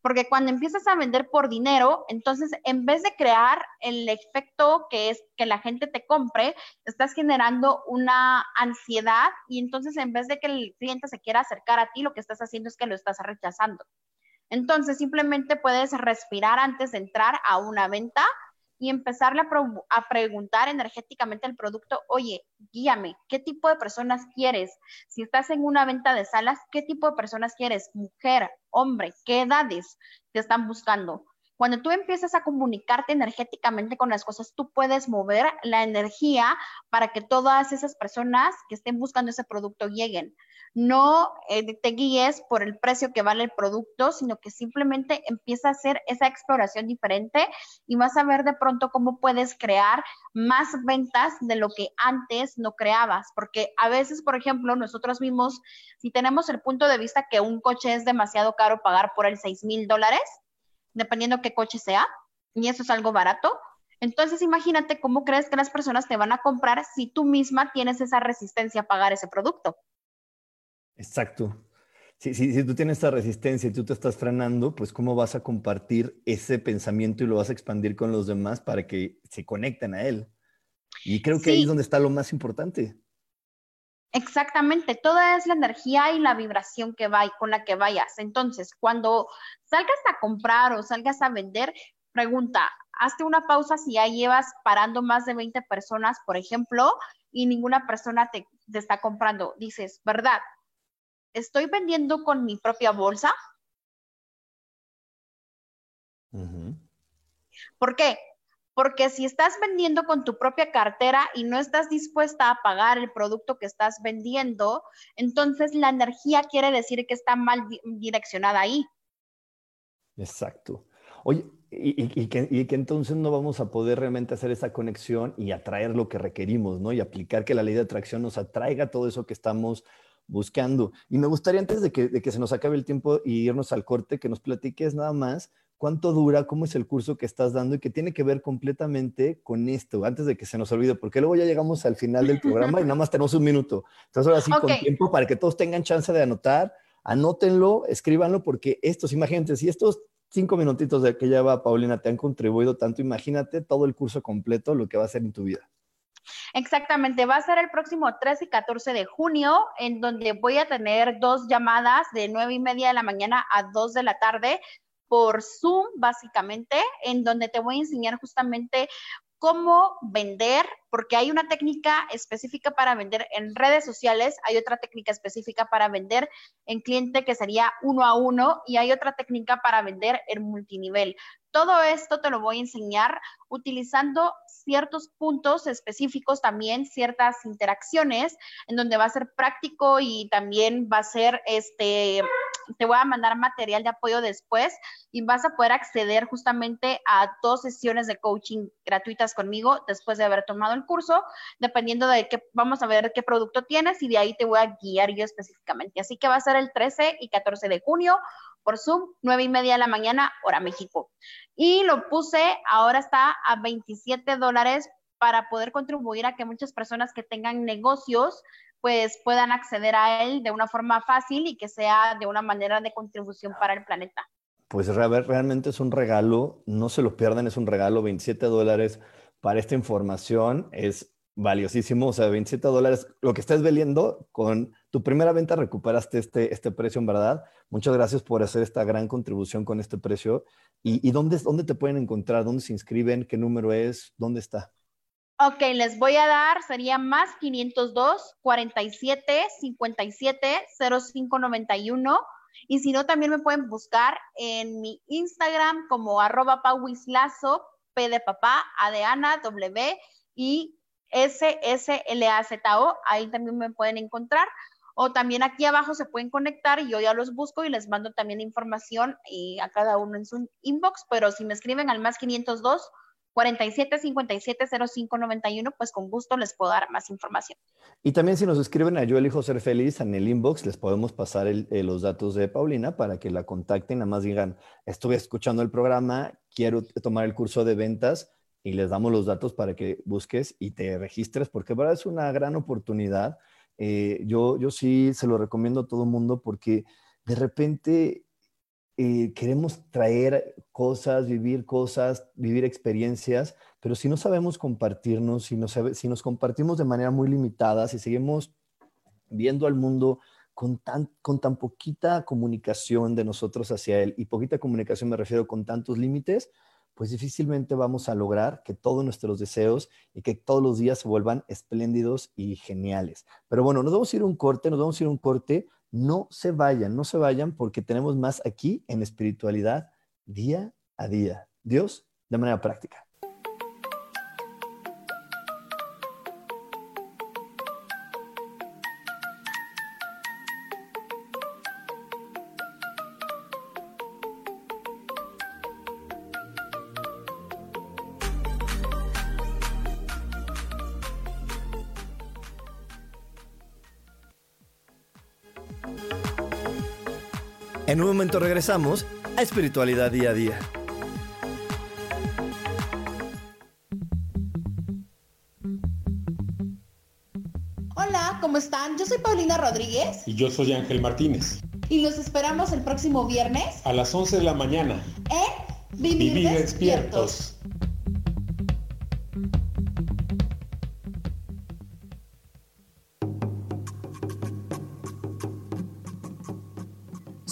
Speaker 2: Porque cuando empiezas a vender por dinero, entonces en vez de crear el efecto que es que la gente te compre, estás generando una ansiedad y entonces en vez de que el cliente se quiera acercar a ti, lo que estás haciendo es que lo estás rechazando. Entonces simplemente puedes respirar antes de entrar a una venta y empezarle a, preguntar energéticamente al producto, oye, guíame, ¿qué tipo de personas quieres? Si estás en una venta de salas, ¿qué tipo de personas quieres? Mujer, hombre, ¿qué edades te están buscando? Cuando tú empiezas a comunicarte energéticamente con las cosas, tú puedes mover la energía para que todas esas personas que estén buscando ese producto lleguen no eh, te guíes por el precio que vale el producto, sino que simplemente empieza a hacer esa exploración diferente y vas a ver de pronto cómo puedes crear más ventas de lo que antes no creabas. Porque a veces, por ejemplo, nosotros mismos, si tenemos el punto de vista que un coche es demasiado caro pagar por el 6 mil dólares, dependiendo qué coche sea, y eso es algo barato, entonces, imagínate cómo crees que las personas te van a comprar si tú misma tienes esa resistencia a pagar ese producto.
Speaker 1: Exacto. Si, si, tú tienes esta resistencia y tú te estás frenando, pues cómo vas a compartir ese pensamiento y lo vas a expandir con los demás para que se conecten a él. Y creo que ahí es donde está lo más importante.
Speaker 2: Exactamente, toda es la energía y la vibración que va con la que vayas. Entonces, cuando salgas a comprar o salgas a vender, pregunta, hazte una pausa si ya llevas parando más de 20 personas, por ejemplo, y ninguna persona te, te está comprando. Dices, ¿verdad? ¿Estoy vendiendo con mi propia bolsa? ¿Por qué? Porque si estás vendiendo con tu propia cartera y no estás dispuesta a pagar el producto que estás vendiendo, entonces la energía quiere decir que está mal direccionada ahí.
Speaker 1: Exacto. Oye, y, que, y, que, entonces no vamos a poder realmente hacer esa conexión y atraer lo que requerimos, ¿no? Y aplicar que la ley de atracción nos atraiga todo eso que estamos buscando. Y me gustaría antes de que, se nos acabe el tiempo y irnos al corte, que nos platiques nada más cuánto dura, cómo es el curso que estás dando y que tiene que ver completamente con esto, antes de que se nos olvide, porque luego ya llegamos al final del programa y nada más tenemos un minuto. Entonces ahora sí, con tiempo para que todos tengan chance de anotar, anótenlo, escríbanlo, porque estos, imagínense, si estos cinco minutitos de que lleva Paulina te han contribuido tanto, imagínate todo el curso completo, lo que va a ser en tu vida.
Speaker 2: Exactamente, va a ser el próximo 13 y 14 de junio, en donde voy a tener dos llamadas de nueve y media de la mañana a 2 de la tarde por Zoom, básicamente, en donde te voy a enseñar justamente cómo vender, porque hay una técnica específica para vender en redes sociales, hay otra técnica específica para vender en cliente que sería uno a uno y hay otra técnica para vender en multinivel. Todo esto te lo voy a enseñar utilizando ciertos puntos específicos también, ciertas interacciones, en donde va a ser práctico y también va a ser, este, te voy a mandar material de apoyo después y vas a poder acceder justamente a dos sesiones de coaching gratuitas conmigo después de haber tomado el curso, dependiendo de qué, vamos a ver qué producto tienes y de ahí te voy a guiar yo específicamente. Así que va a ser el 13 y 14 de junio por Zoom, 9 y media de la mañana, hora México. Y lo puse, ahora está a 27 dólares para poder contribuir a que muchas personas que tengan negocios pues puedan acceder a él de una forma fácil y que sea de una manera de contribución para el planeta.
Speaker 1: Pues realmente es un regalo, no se lo pierdan, es un regalo, 27 dólares para esta información, es valiosísimo, o sea, 27 dólares, lo que estás vendiendo con tu primera venta recuperaste este, este precio, en verdad. Muchas gracias por hacer esta gran contribución con este precio. ¿Y, dónde, dónde te pueden encontrar? ¿Dónde se inscriben? ¿Qué número es? ¿Dónde está?
Speaker 2: Ok, les voy a dar, sería más 502 47 57 05 91. Y si no, también me pueden buscar en mi Instagram como arroba pauislazo, P de papá, A de Ana, W y S-S-L-A-Z-O, ahí también me pueden encontrar. o también aquí abajo se pueden conectar y yo ya los busco y les mando también información y a cada uno en su inbox, pero si me escriben al más 502 47 57 05 91, pues con gusto les puedo dar más información.
Speaker 1: Y también si nos escriben a Yo elijo ser feliz en el inbox, les podemos pasar eh, los datos de Paulina para que la contacten, nada más digan, estuve escuchando el programa, quiero tomar el curso de ventas y les damos los datos para que busques y te registres, porque verdad es una gran oportunidad. Eh, yo, yo sí se lo recomiendo a todo el mundo porque de repente eh, queremos traer cosas, vivir cosas, vivir experiencias, pero si no sabemos compartirnos, si, si nos compartimos de manera muy limitada, si seguimos viendo al mundo con tan, con tan poquita comunicación de nosotros hacia él, y poquita comunicación me refiero con tantos límites, pues difícilmente vamos a lograr que todos nuestros deseos y que todos los días se vuelvan espléndidos y geniales. Pero bueno, nos vamos a ir a un corte, nos vamos a ir a un corte no se vayan, no se vayan porque tenemos más aquí en espiritualidad día a día. Dios de manera práctica. Momento regresamos a Espiritualidad Día a Día.
Speaker 2: Hola, ¿cómo están? Yo soy Paulina Rodríguez.
Speaker 7: Y yo soy Ángel Martínez.
Speaker 2: Y los esperamos el próximo viernes.
Speaker 7: A las 11 de la mañana.
Speaker 2: En Vivir, despiertos.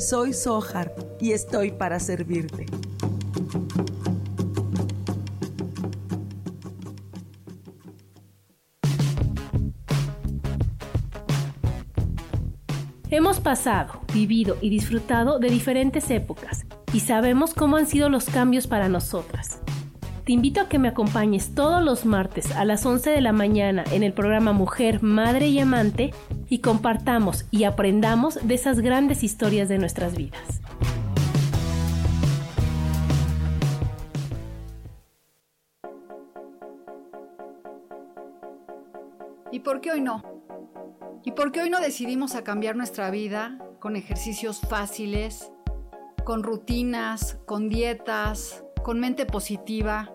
Speaker 8: soy Sohar y estoy para servirte.
Speaker 9: Hemos pasado, vivido y disfrutado de diferentes épocas y sabemos cómo han sido los cambios para nosotras. Te invito a que me acompañes todos los martes a las 11 de la mañana en el programa Mujer, Madre y Amante y compartamos y aprendamos de esas grandes historias de nuestras vidas.
Speaker 10: ¿Y por qué hoy no? ¿Y por qué hoy no decidimos cambiar nuestra vida con ejercicios fáciles, con rutinas, con dietas, con mente positiva?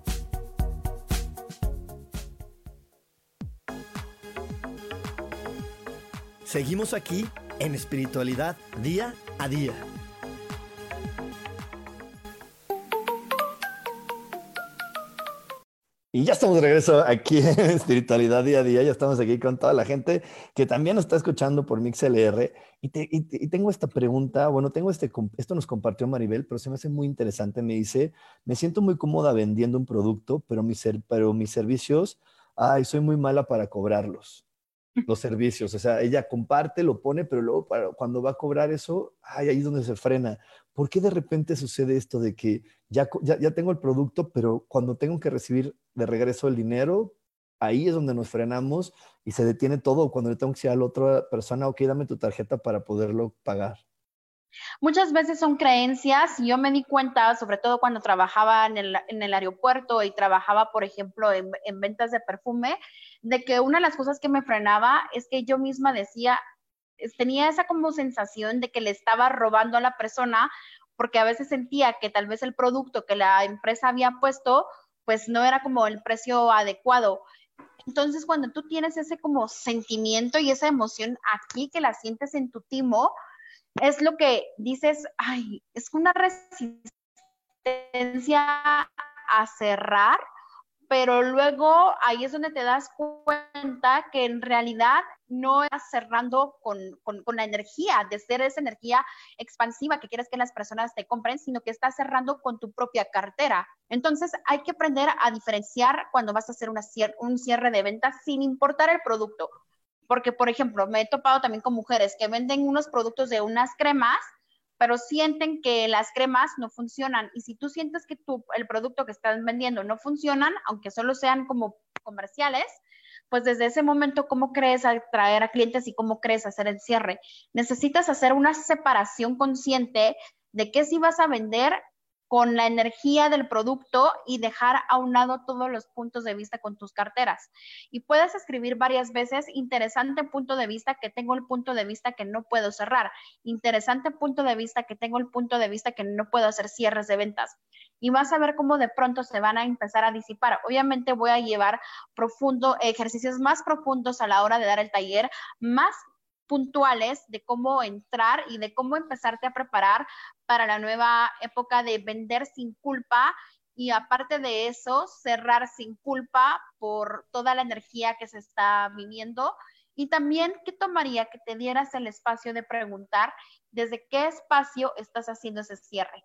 Speaker 1: Seguimos aquí en espiritualidad día a día. Y ya estamos de regreso aquí en Espiritualidad Día a Día. Ya estamos aquí con toda la gente que también nos está escuchando por MixLR. Y, y, tengo esta pregunta, bueno, tengo este, esto nos compartió Maribel, pero se me hace muy interesante. Me dice, me siento muy cómoda vendiendo un producto, pero mis, pero mis servicios, ay, soy muy mala para cobrarlos los servicios. O sea, ella comparte, lo pone, pero luego cuando va a cobrar eso, ahí es donde se frena. ¿Por qué de repente sucede esto de que ya, ya, tengo el producto, pero cuando tengo que recibir de regreso el dinero, ahí es donde nos frenamos y se detiene todo cuando le tengo que decir a la otra persona, ok, dame tu tarjeta para poderlo pagar.
Speaker 2: Muchas veces son creencias yo me di cuenta, sobre todo cuando trabajaba en el, aeropuerto y trabajaba, por ejemplo, en, ventas de perfume, de que una de las cosas que me frenaba es que yo misma decía, tenía esa como sensación de que le estaba robando a la persona porque a veces sentía que tal vez el producto que la empresa había puesto, pues no era como el precio adecuado. Entonces, cuando tú tienes ese como sentimiento y esa emoción aquí que la sientes en tu timo, es lo que dices, ay, es una resistencia a cerrar, pero luego ahí es donde te das cuenta que en realidad no estás cerrando con, la energía, de ser esa energía expansiva que quieres que las personas te compren, sino que estás cerrando con tu propia cartera. Entonces hay que aprender a diferenciar cuando vas a hacer un cierre de ventas sin importar el producto. Porque, por ejemplo, me he topado también con mujeres que venden unos productos de unas cremas pero sienten que las cremas no funcionan. Y si tú sientes que tu, el producto que estás vendiendo no funcionan, aunque solo sean como comerciales, pues desde ese momento, ¿cómo crees atraer a clientes y cómo crees hacer el cierre? Necesitas hacer una separación consciente de qué sí vas a vender con la energía del producto y dejar a un lado todos los puntos de vista con tus carteras. Y puedes escribir varias veces, interesante punto de vista que tengo el punto de vista que no puedo cerrar, interesante punto de vista que tengo el punto de vista que no puedo hacer cierres de ventas. Y vas a ver cómo de pronto se van a empezar a disipar. Obviamente voy a llevar profundo, ejercicios más profundos a la hora de dar el taller, más puntuales de cómo entrar y de cómo empezarte a preparar para la nueva época de vender sin culpa y aparte de eso, cerrar sin culpa por toda la energía que se está viviendo. Y también, ¿qué tomaría que te dieras el espacio de preguntar desde qué espacio estás haciendo ese cierre?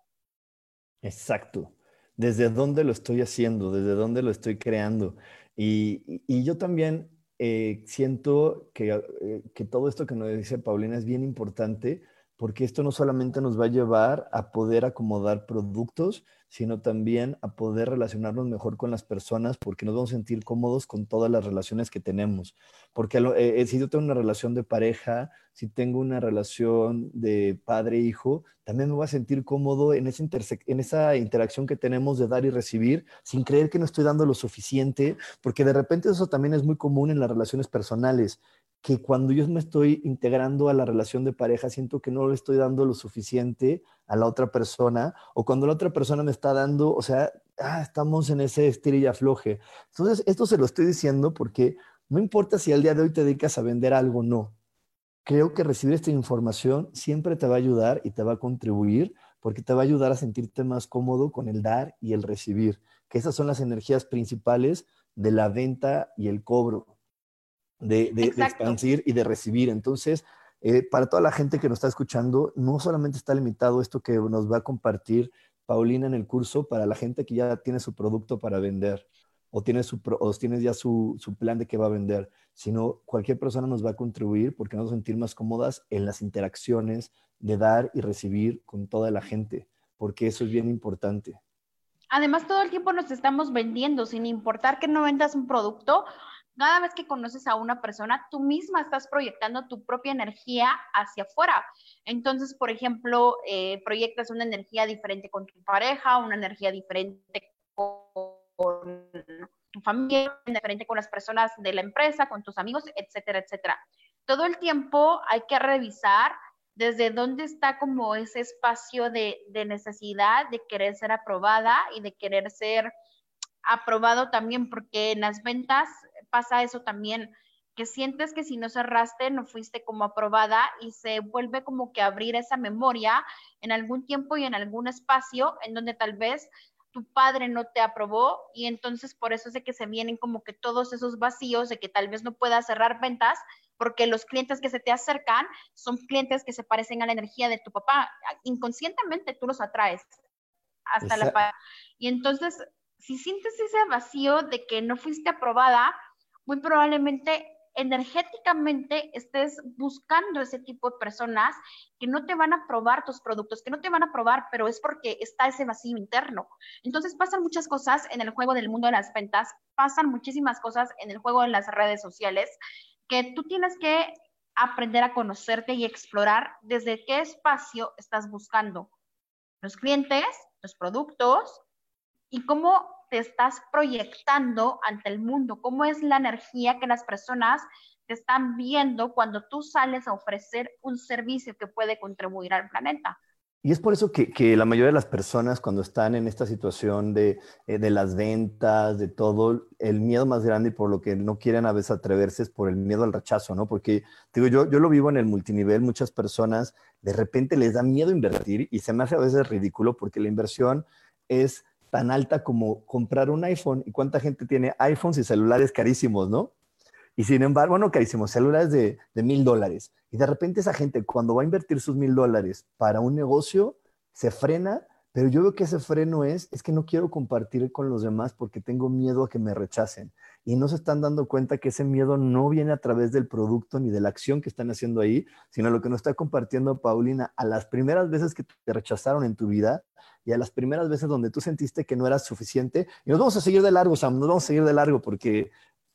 Speaker 1: Exacto. ¿Desde dónde lo estoy haciendo? ¿Desde dónde lo estoy creando? Y, y yo también eh, siento que, eh, que, todo esto que nos dice Paulina es bien importante porque esto no solamente nos va a llevar a poder acomodar productos, sino también a poder relacionarnos mejor con las personas porque nos vamos a sentir cómodos con todas las relaciones que tenemos. Porque eh, si yo tengo una relación de pareja, si tengo una relación de padre-hijo, también me voy a sentir cómodo en esa, en esa interacción que tenemos de dar y recibir sin creer que no estoy dando lo suficiente, porque de repente eso también es muy común en las relaciones personales que cuando yo me estoy integrando a la relación de pareja, siento que no le estoy dando lo suficiente a la otra persona, o cuando la otra persona me está dando, o sea, ah, estamos en ese estirilla floje. Entonces, esto se lo estoy diciendo porque no importa si al día de hoy te dedicas a vender algo o no. Creo que recibir esta información siempre te va a ayudar y te va a contribuir porque te va a ayudar a sentirte más cómodo con el dar y el recibir, que esas son las energías principales de la venta y el cobro de, expandir y de recibir. Entonces, eh, para toda la gente que nos está escuchando, no solamente está limitado esto que nos va a compartir Paulina en el curso para la gente que ya tiene su producto para vender o tiene, su, o tiene ya su, su, plan de que va a vender, sino cualquier persona nos va a contribuir porque nos vamos a sentir más cómodas en las interacciones de dar y recibir con toda la gente, porque eso es bien importante.
Speaker 2: Además, todo el tiempo nos estamos vendiendo, sin importar que no vendas un producto, cada vez que conoces a una persona, tú misma estás proyectando tu propia energía hacia afuera. Entonces, por ejemplo, eh, proyectas una energía diferente con tu pareja, una energía diferente con tu familia, diferente con las personas de la empresa, con tus amigos, etcétera, etcétera. Todo el tiempo hay que revisar desde dónde está como ese espacio de, de necesidad de querer ser aprobada y de querer ser aprobado también, porque en las ventas pasa eso también, que sientes que si no cerraste no fuiste como aprobada y se vuelve como que abrir esa memoria en algún tiempo y en algún espacio en donde tal vez tu padre no te aprobó y entonces por eso es de que se vienen como que todos esos vacíos de que tal vez no puedas cerrar ventas porque los clientes que se te acercan son clientes que se parecen a la energía de tu papá. Inconscientemente tú los atraes hasta la... Y entonces, si sientes ese vacío de que no fuiste aprobada, muy probablemente energéticamente estés buscando ese tipo de personas que no te van a probar tus productos, que no te van a probar, pero es porque está ese vacío interno. Entonces pasan muchas cosas en el juego del mundo de las ventas, pasan muchísimas cosas en el juego de las redes sociales que tú tienes que aprender a conocerte y explorar desde qué espacio estás buscando los clientes, los productos y cómo te estás proyectando ante el mundo, cómo es la energía que las personas te están viendo cuando tú sales a ofrecer un servicio que puede contribuir al planeta.
Speaker 1: Y es por eso que, la mayoría de las personas cuando están en esta situación de, eh, de, las ventas, de todo, el miedo más grande y por lo que no quieren a veces atreverse es por el miedo al rechazo, ¿no? Porque, digo, yo, yo lo vivo en el multinivel, muchas personas de repente les da miedo invertir y se me hace a veces ridículo porque la inversión es tan alta como comprar un iPhone. ¿Y cuánta gente tiene iPhones y celulares carísimos, no? Y sin embargo, bueno, carísimos, celulares de mil dólares. Y de repente esa gente cuando va a invertir sus mil dólares para un negocio, se frena, pero yo veo que ese freno es, es que no quiero compartir con los demás porque tengo miedo a que me rechacen. Y no se están dando cuenta que ese miedo no viene a través del producto ni de la acción que están haciendo ahí, sino lo que nos está compartiendo Paulina, a las primeras veces que te rechazaron en tu vida y a las primeras veces donde tú sentiste que no eras suficiente. Y nos vamos a seguir de largo, Sam, nos vamos a seguir de largo porque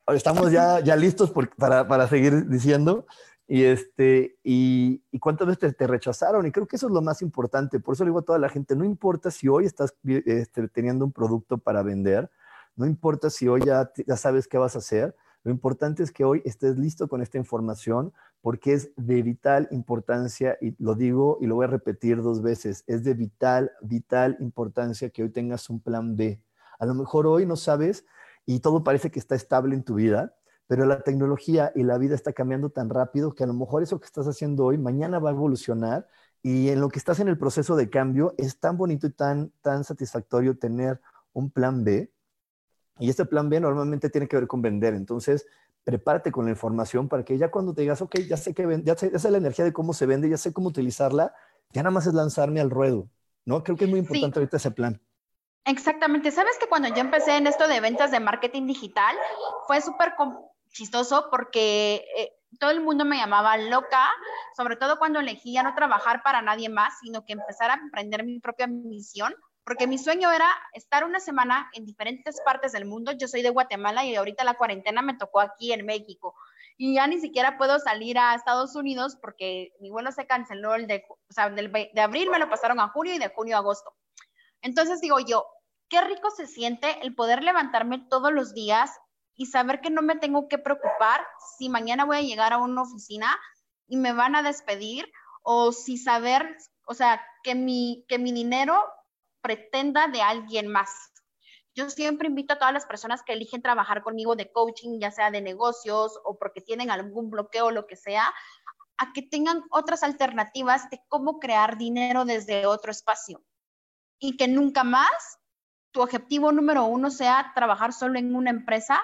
Speaker 1: estamos ya, ya listos para, para seguir diciendo. Y, este, y, cuántas veces te, rechazaron. Y creo que eso es lo más importante. Por eso le digo a toda la gente, no importa si hoy estás este, teniendo un producto para vender, no importa si hoy ya, ya sabes qué vas a hacer, lo importante es que hoy estés listo con esta información porque es de vital importancia, y lo digo y lo voy a repetir dos veces, es de vital, vital importancia que hoy tengas un plan B. A lo mejor hoy no sabes y todo parece que está estable en tu vida, pero la tecnología y la vida está cambiando tan rápido que a lo mejor eso que estás haciendo hoy, mañana va a evolucionar y en lo que estás en el proceso de cambio es tan bonito y tan, tan satisfactorio tener un plan B. Y este plan B normalmente tiene que ver con vender. Entonces, prepárate con la información para que ya cuando te digas, ok, ya sé que ya sé, ya sé la energía de cómo se vende, ya sé cómo utilizarla, ya nada más es lanzarme al ruedo, ¿no? Creo que es muy importante ahorita ese plan.
Speaker 2: Exactamente. Sabes que cuando yo empecé en esto de ventas de marketing digital, fue súper chistoso porque eh, todo el mundo me llamaba loca, sobre todo cuando elegí ya no trabajar para nadie más, sino que empezar a emprender mi propia misión, porque mi sueño era estar una semana en diferentes partes del mundo. Yo soy de Guatemala y ahorita la cuarentena me tocó aquí en México. Y ya ni siquiera puedo salir a Estados Unidos porque mi vuelo se canceló, el de, abril me lo pasaron a junio y de junio a agosto. Entonces digo yo, qué rico se siente el poder levantarme todos los días y saber que no me tengo que preocupar si mañana voy a llegar a una oficina y me van a despedir o si saber, o sea, que mi, que mi dinero pretenda de alguien más. Yo siempre invito a todas las personas que eligen trabajar conmigo de coaching, ya sea de negocios o porque tienen algún bloqueo o lo que sea, a que tengan otras alternativas de cómo crear dinero desde otro espacio. Y que nunca más tu objetivo número uno sea trabajar solo en una empresa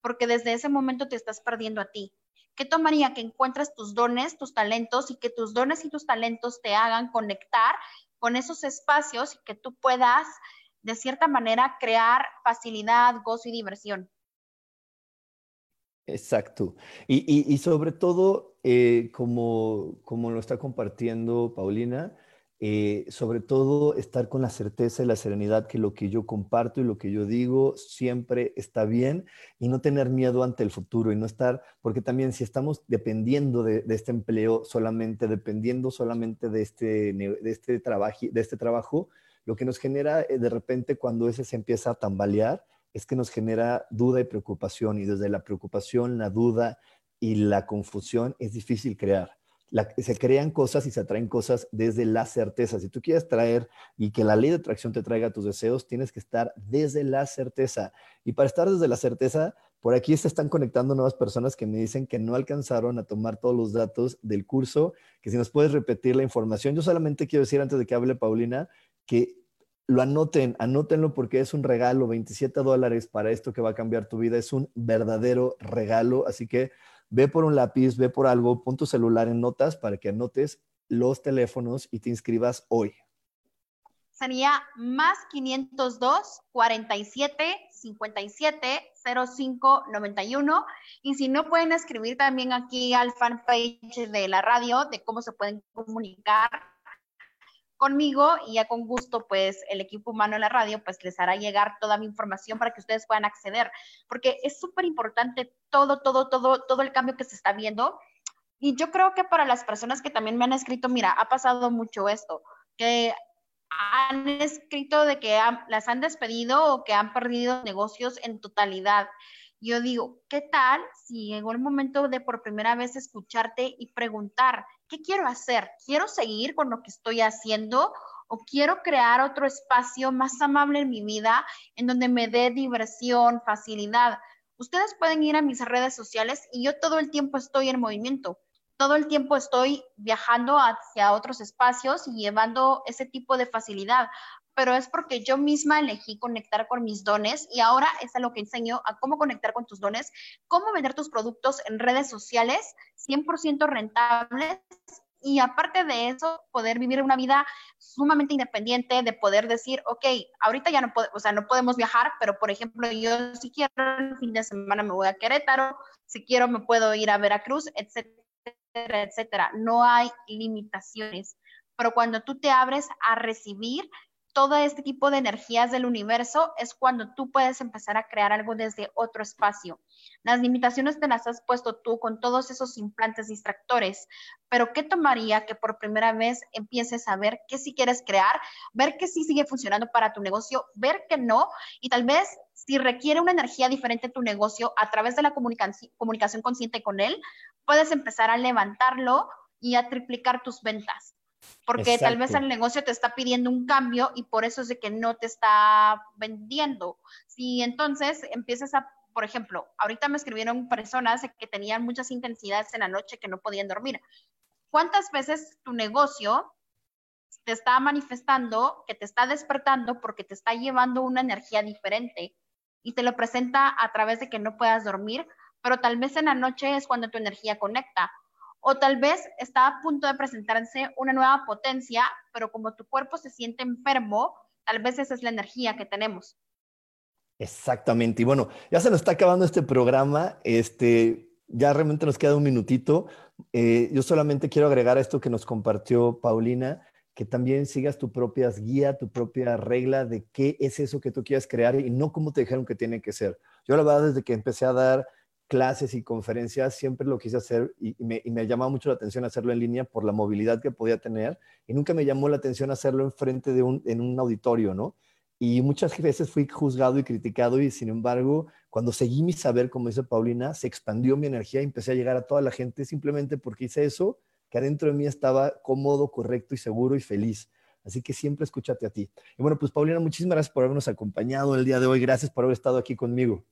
Speaker 2: porque desde ese momento te estás perdiendo a ti. ¿Qué tomaría que encuentres tus dones, tus talentos y que tus dones y tus talentos te hagan conectar con esos espacios y que tú puedas, de cierta manera, crear facilidad, gozo y diversión?
Speaker 1: Exacto. Y, sobre todo, eh, como, como lo está compartiendo Paulina, eh, sobre todo estar con la certeza y la serenidad que lo que yo comparto y lo que yo digo siempre está bien y no tener miedo ante el futuro y no estar, porque también si estamos dependiendo de, este empleo solamente, dependiendo solamente de este, de, este de este trabajo, lo que nos genera eh, de repente cuando ese se empieza a tambalear es que nos genera duda y preocupación y desde la preocupación, la duda y la confusión es difícil crear se crean cosas y se atraen cosas desde la certeza. Si tú quieres traer y que la ley de atracción te traiga tus deseos, tienes que estar desde la certeza. Y para estar desde la certeza, por aquí se están conectando nuevas personas que me dicen que no alcanzaron a tomar todos los datos del curso, que si nos puedes repetir la información. Yo solamente quiero decir antes de que hable Paulina que lo anoten, anótenlo porque es un regalo, 27 dólares para esto que va a cambiar tu vida, es un verdadero regalo, así que ve por un lápiz, ve por algo, pon tu celular en notas para que anotes los teléfonos y te inscribas hoy.
Speaker 2: Sería más 502 47 57 05 91. Y si no, pueden escribir también aquí al fanpage de la radio de cómo se pueden comunicar conmigo y ya con gusto, pues el equipo humano de la radio, pues les hará llegar toda mi información para que ustedes puedan acceder, porque es súper importante todo, todo, todo, todo el cambio que se está viendo. Y yo creo que para las personas que también me han escrito, mira, ha pasado mucho esto, que han escrito de que las han despedido o que han perdido negocios en totalidad. Yo digo, ¿qué tal si llegó el momento de por primera vez escucharte y preguntar ¿qué quiero hacer? ¿Quiero seguir con lo que estoy haciendo o quiero crear otro espacio más amable en mi vida en donde me dé diversión, facilidad? Ustedes pueden ir a mis redes sociales y yo todo el tiempo estoy en movimiento. Todo el tiempo estoy viajando hacia otros espacios y llevando ese tipo de facilidad pero es porque yo misma elegí conectar con mis dones y ahora es a lo que enseño a cómo conectar con tus dones, cómo vender tus productos en redes sociales 100% rentables y aparte de eso, poder vivir una vida sumamente independiente, de poder decir, ok, ahorita ya no, o sea, no podemos viajar, pero por ejemplo, yo si quiero el fin de semana me voy a Querétaro, si quiero me puedo ir a Veracruz, etcétera, etcétera. No hay limitaciones, pero cuando tú te abres a recibir, todo este tipo de energías del universo es cuando tú puedes empezar a crear algo desde otro espacio. Las limitaciones te las has puesto tú con todos esos implantes distractores, pero ¿qué tomaría que por primera vez empieces a ver qué sí quieres crear, ver que sí sigue funcionando para tu negocio, ver que no, y tal vez si requiere una energía diferente tu negocio a través de la comunicación, comunicación consciente con él, puedes empezar a levantarlo y a triplicar tus ventas porque tal vez el negocio te está pidiendo un cambio y por eso es de que no te está vendiendo. Si entonces empiezas a, por ejemplo, ahorita me escribieron personas que tenían muchas intensidades en la noche que no podían dormir. ¿Cuántas veces tu negocio te está manifestando, que te está despertando porque te está llevando una energía diferente y te lo presenta a través de que no puedas dormir, pero tal vez en la noche es cuando tu energía conecta o tal vez está a punto de presentarse una nueva potencia, pero como tu cuerpo se siente enfermo, tal vez esa es la energía que tenemos.
Speaker 1: Exactamente. Y bueno, ya se nos está acabando este programa. Este, ya realmente nos queda un minutito. Eh, yo solamente quiero agregar esto que nos compartió Paulina, que también sigas tu propia guía, tu propia regla de qué es eso que tú quieres crear y no cómo te dijeron que tiene que ser. Yo la verdad, desde que empecé a dar clases y conferencias, siempre lo quise hacer y, me, y, me, llamaba mucho la atención hacerlo en línea por la movilidad que podía tener y nunca me llamó la atención hacerlo enfrente de un, en un auditorio, ¿no? Y muchas veces fui juzgado y criticado y sin embargo, cuando seguí mi saber, como dice Paulina, se expandió mi energía y empecé a llegar a toda la gente simplemente porque hice eso, que adentro de mí estaba cómodo, correcto y seguro y feliz. Así que siempre escúchate a ti. Y bueno, pues Paulina, muchísimas gracias por habernos acompañado el día de hoy. Gracias por haber estado aquí conmigo.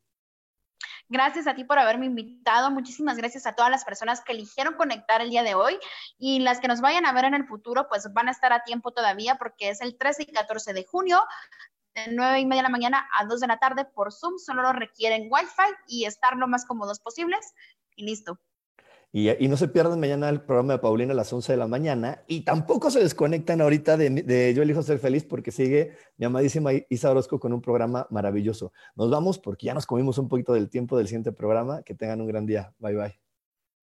Speaker 2: Gracias a ti por haberme invitado. Muchísimas gracias a todas las personas que eligieron conectar el día de hoy y las que nos vayan a ver en el futuro, pues van a estar a tiempo todavía porque es el 13 y 14 de junio de 9 y media de la mañana a 2 de la tarde por Zoom. Solo lo requieren Wi-Fi y estar lo más cómodos posibles y listo.
Speaker 1: Y, no se pierdan mañana el programa de Paulina a las 11 de la mañana. Y tampoco se desconectan ahorita de, de, Yo elijo ser feliz porque sigue mi amadísima Isa Orozco con un programa maravilloso. Nos vamos porque ya nos comimos un poquito del tiempo del siguiente programa. Que tengan un gran día. Bye bye.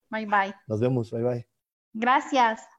Speaker 2: Bye bye.
Speaker 1: Nos vemos. Bye bye.
Speaker 2: Gracias.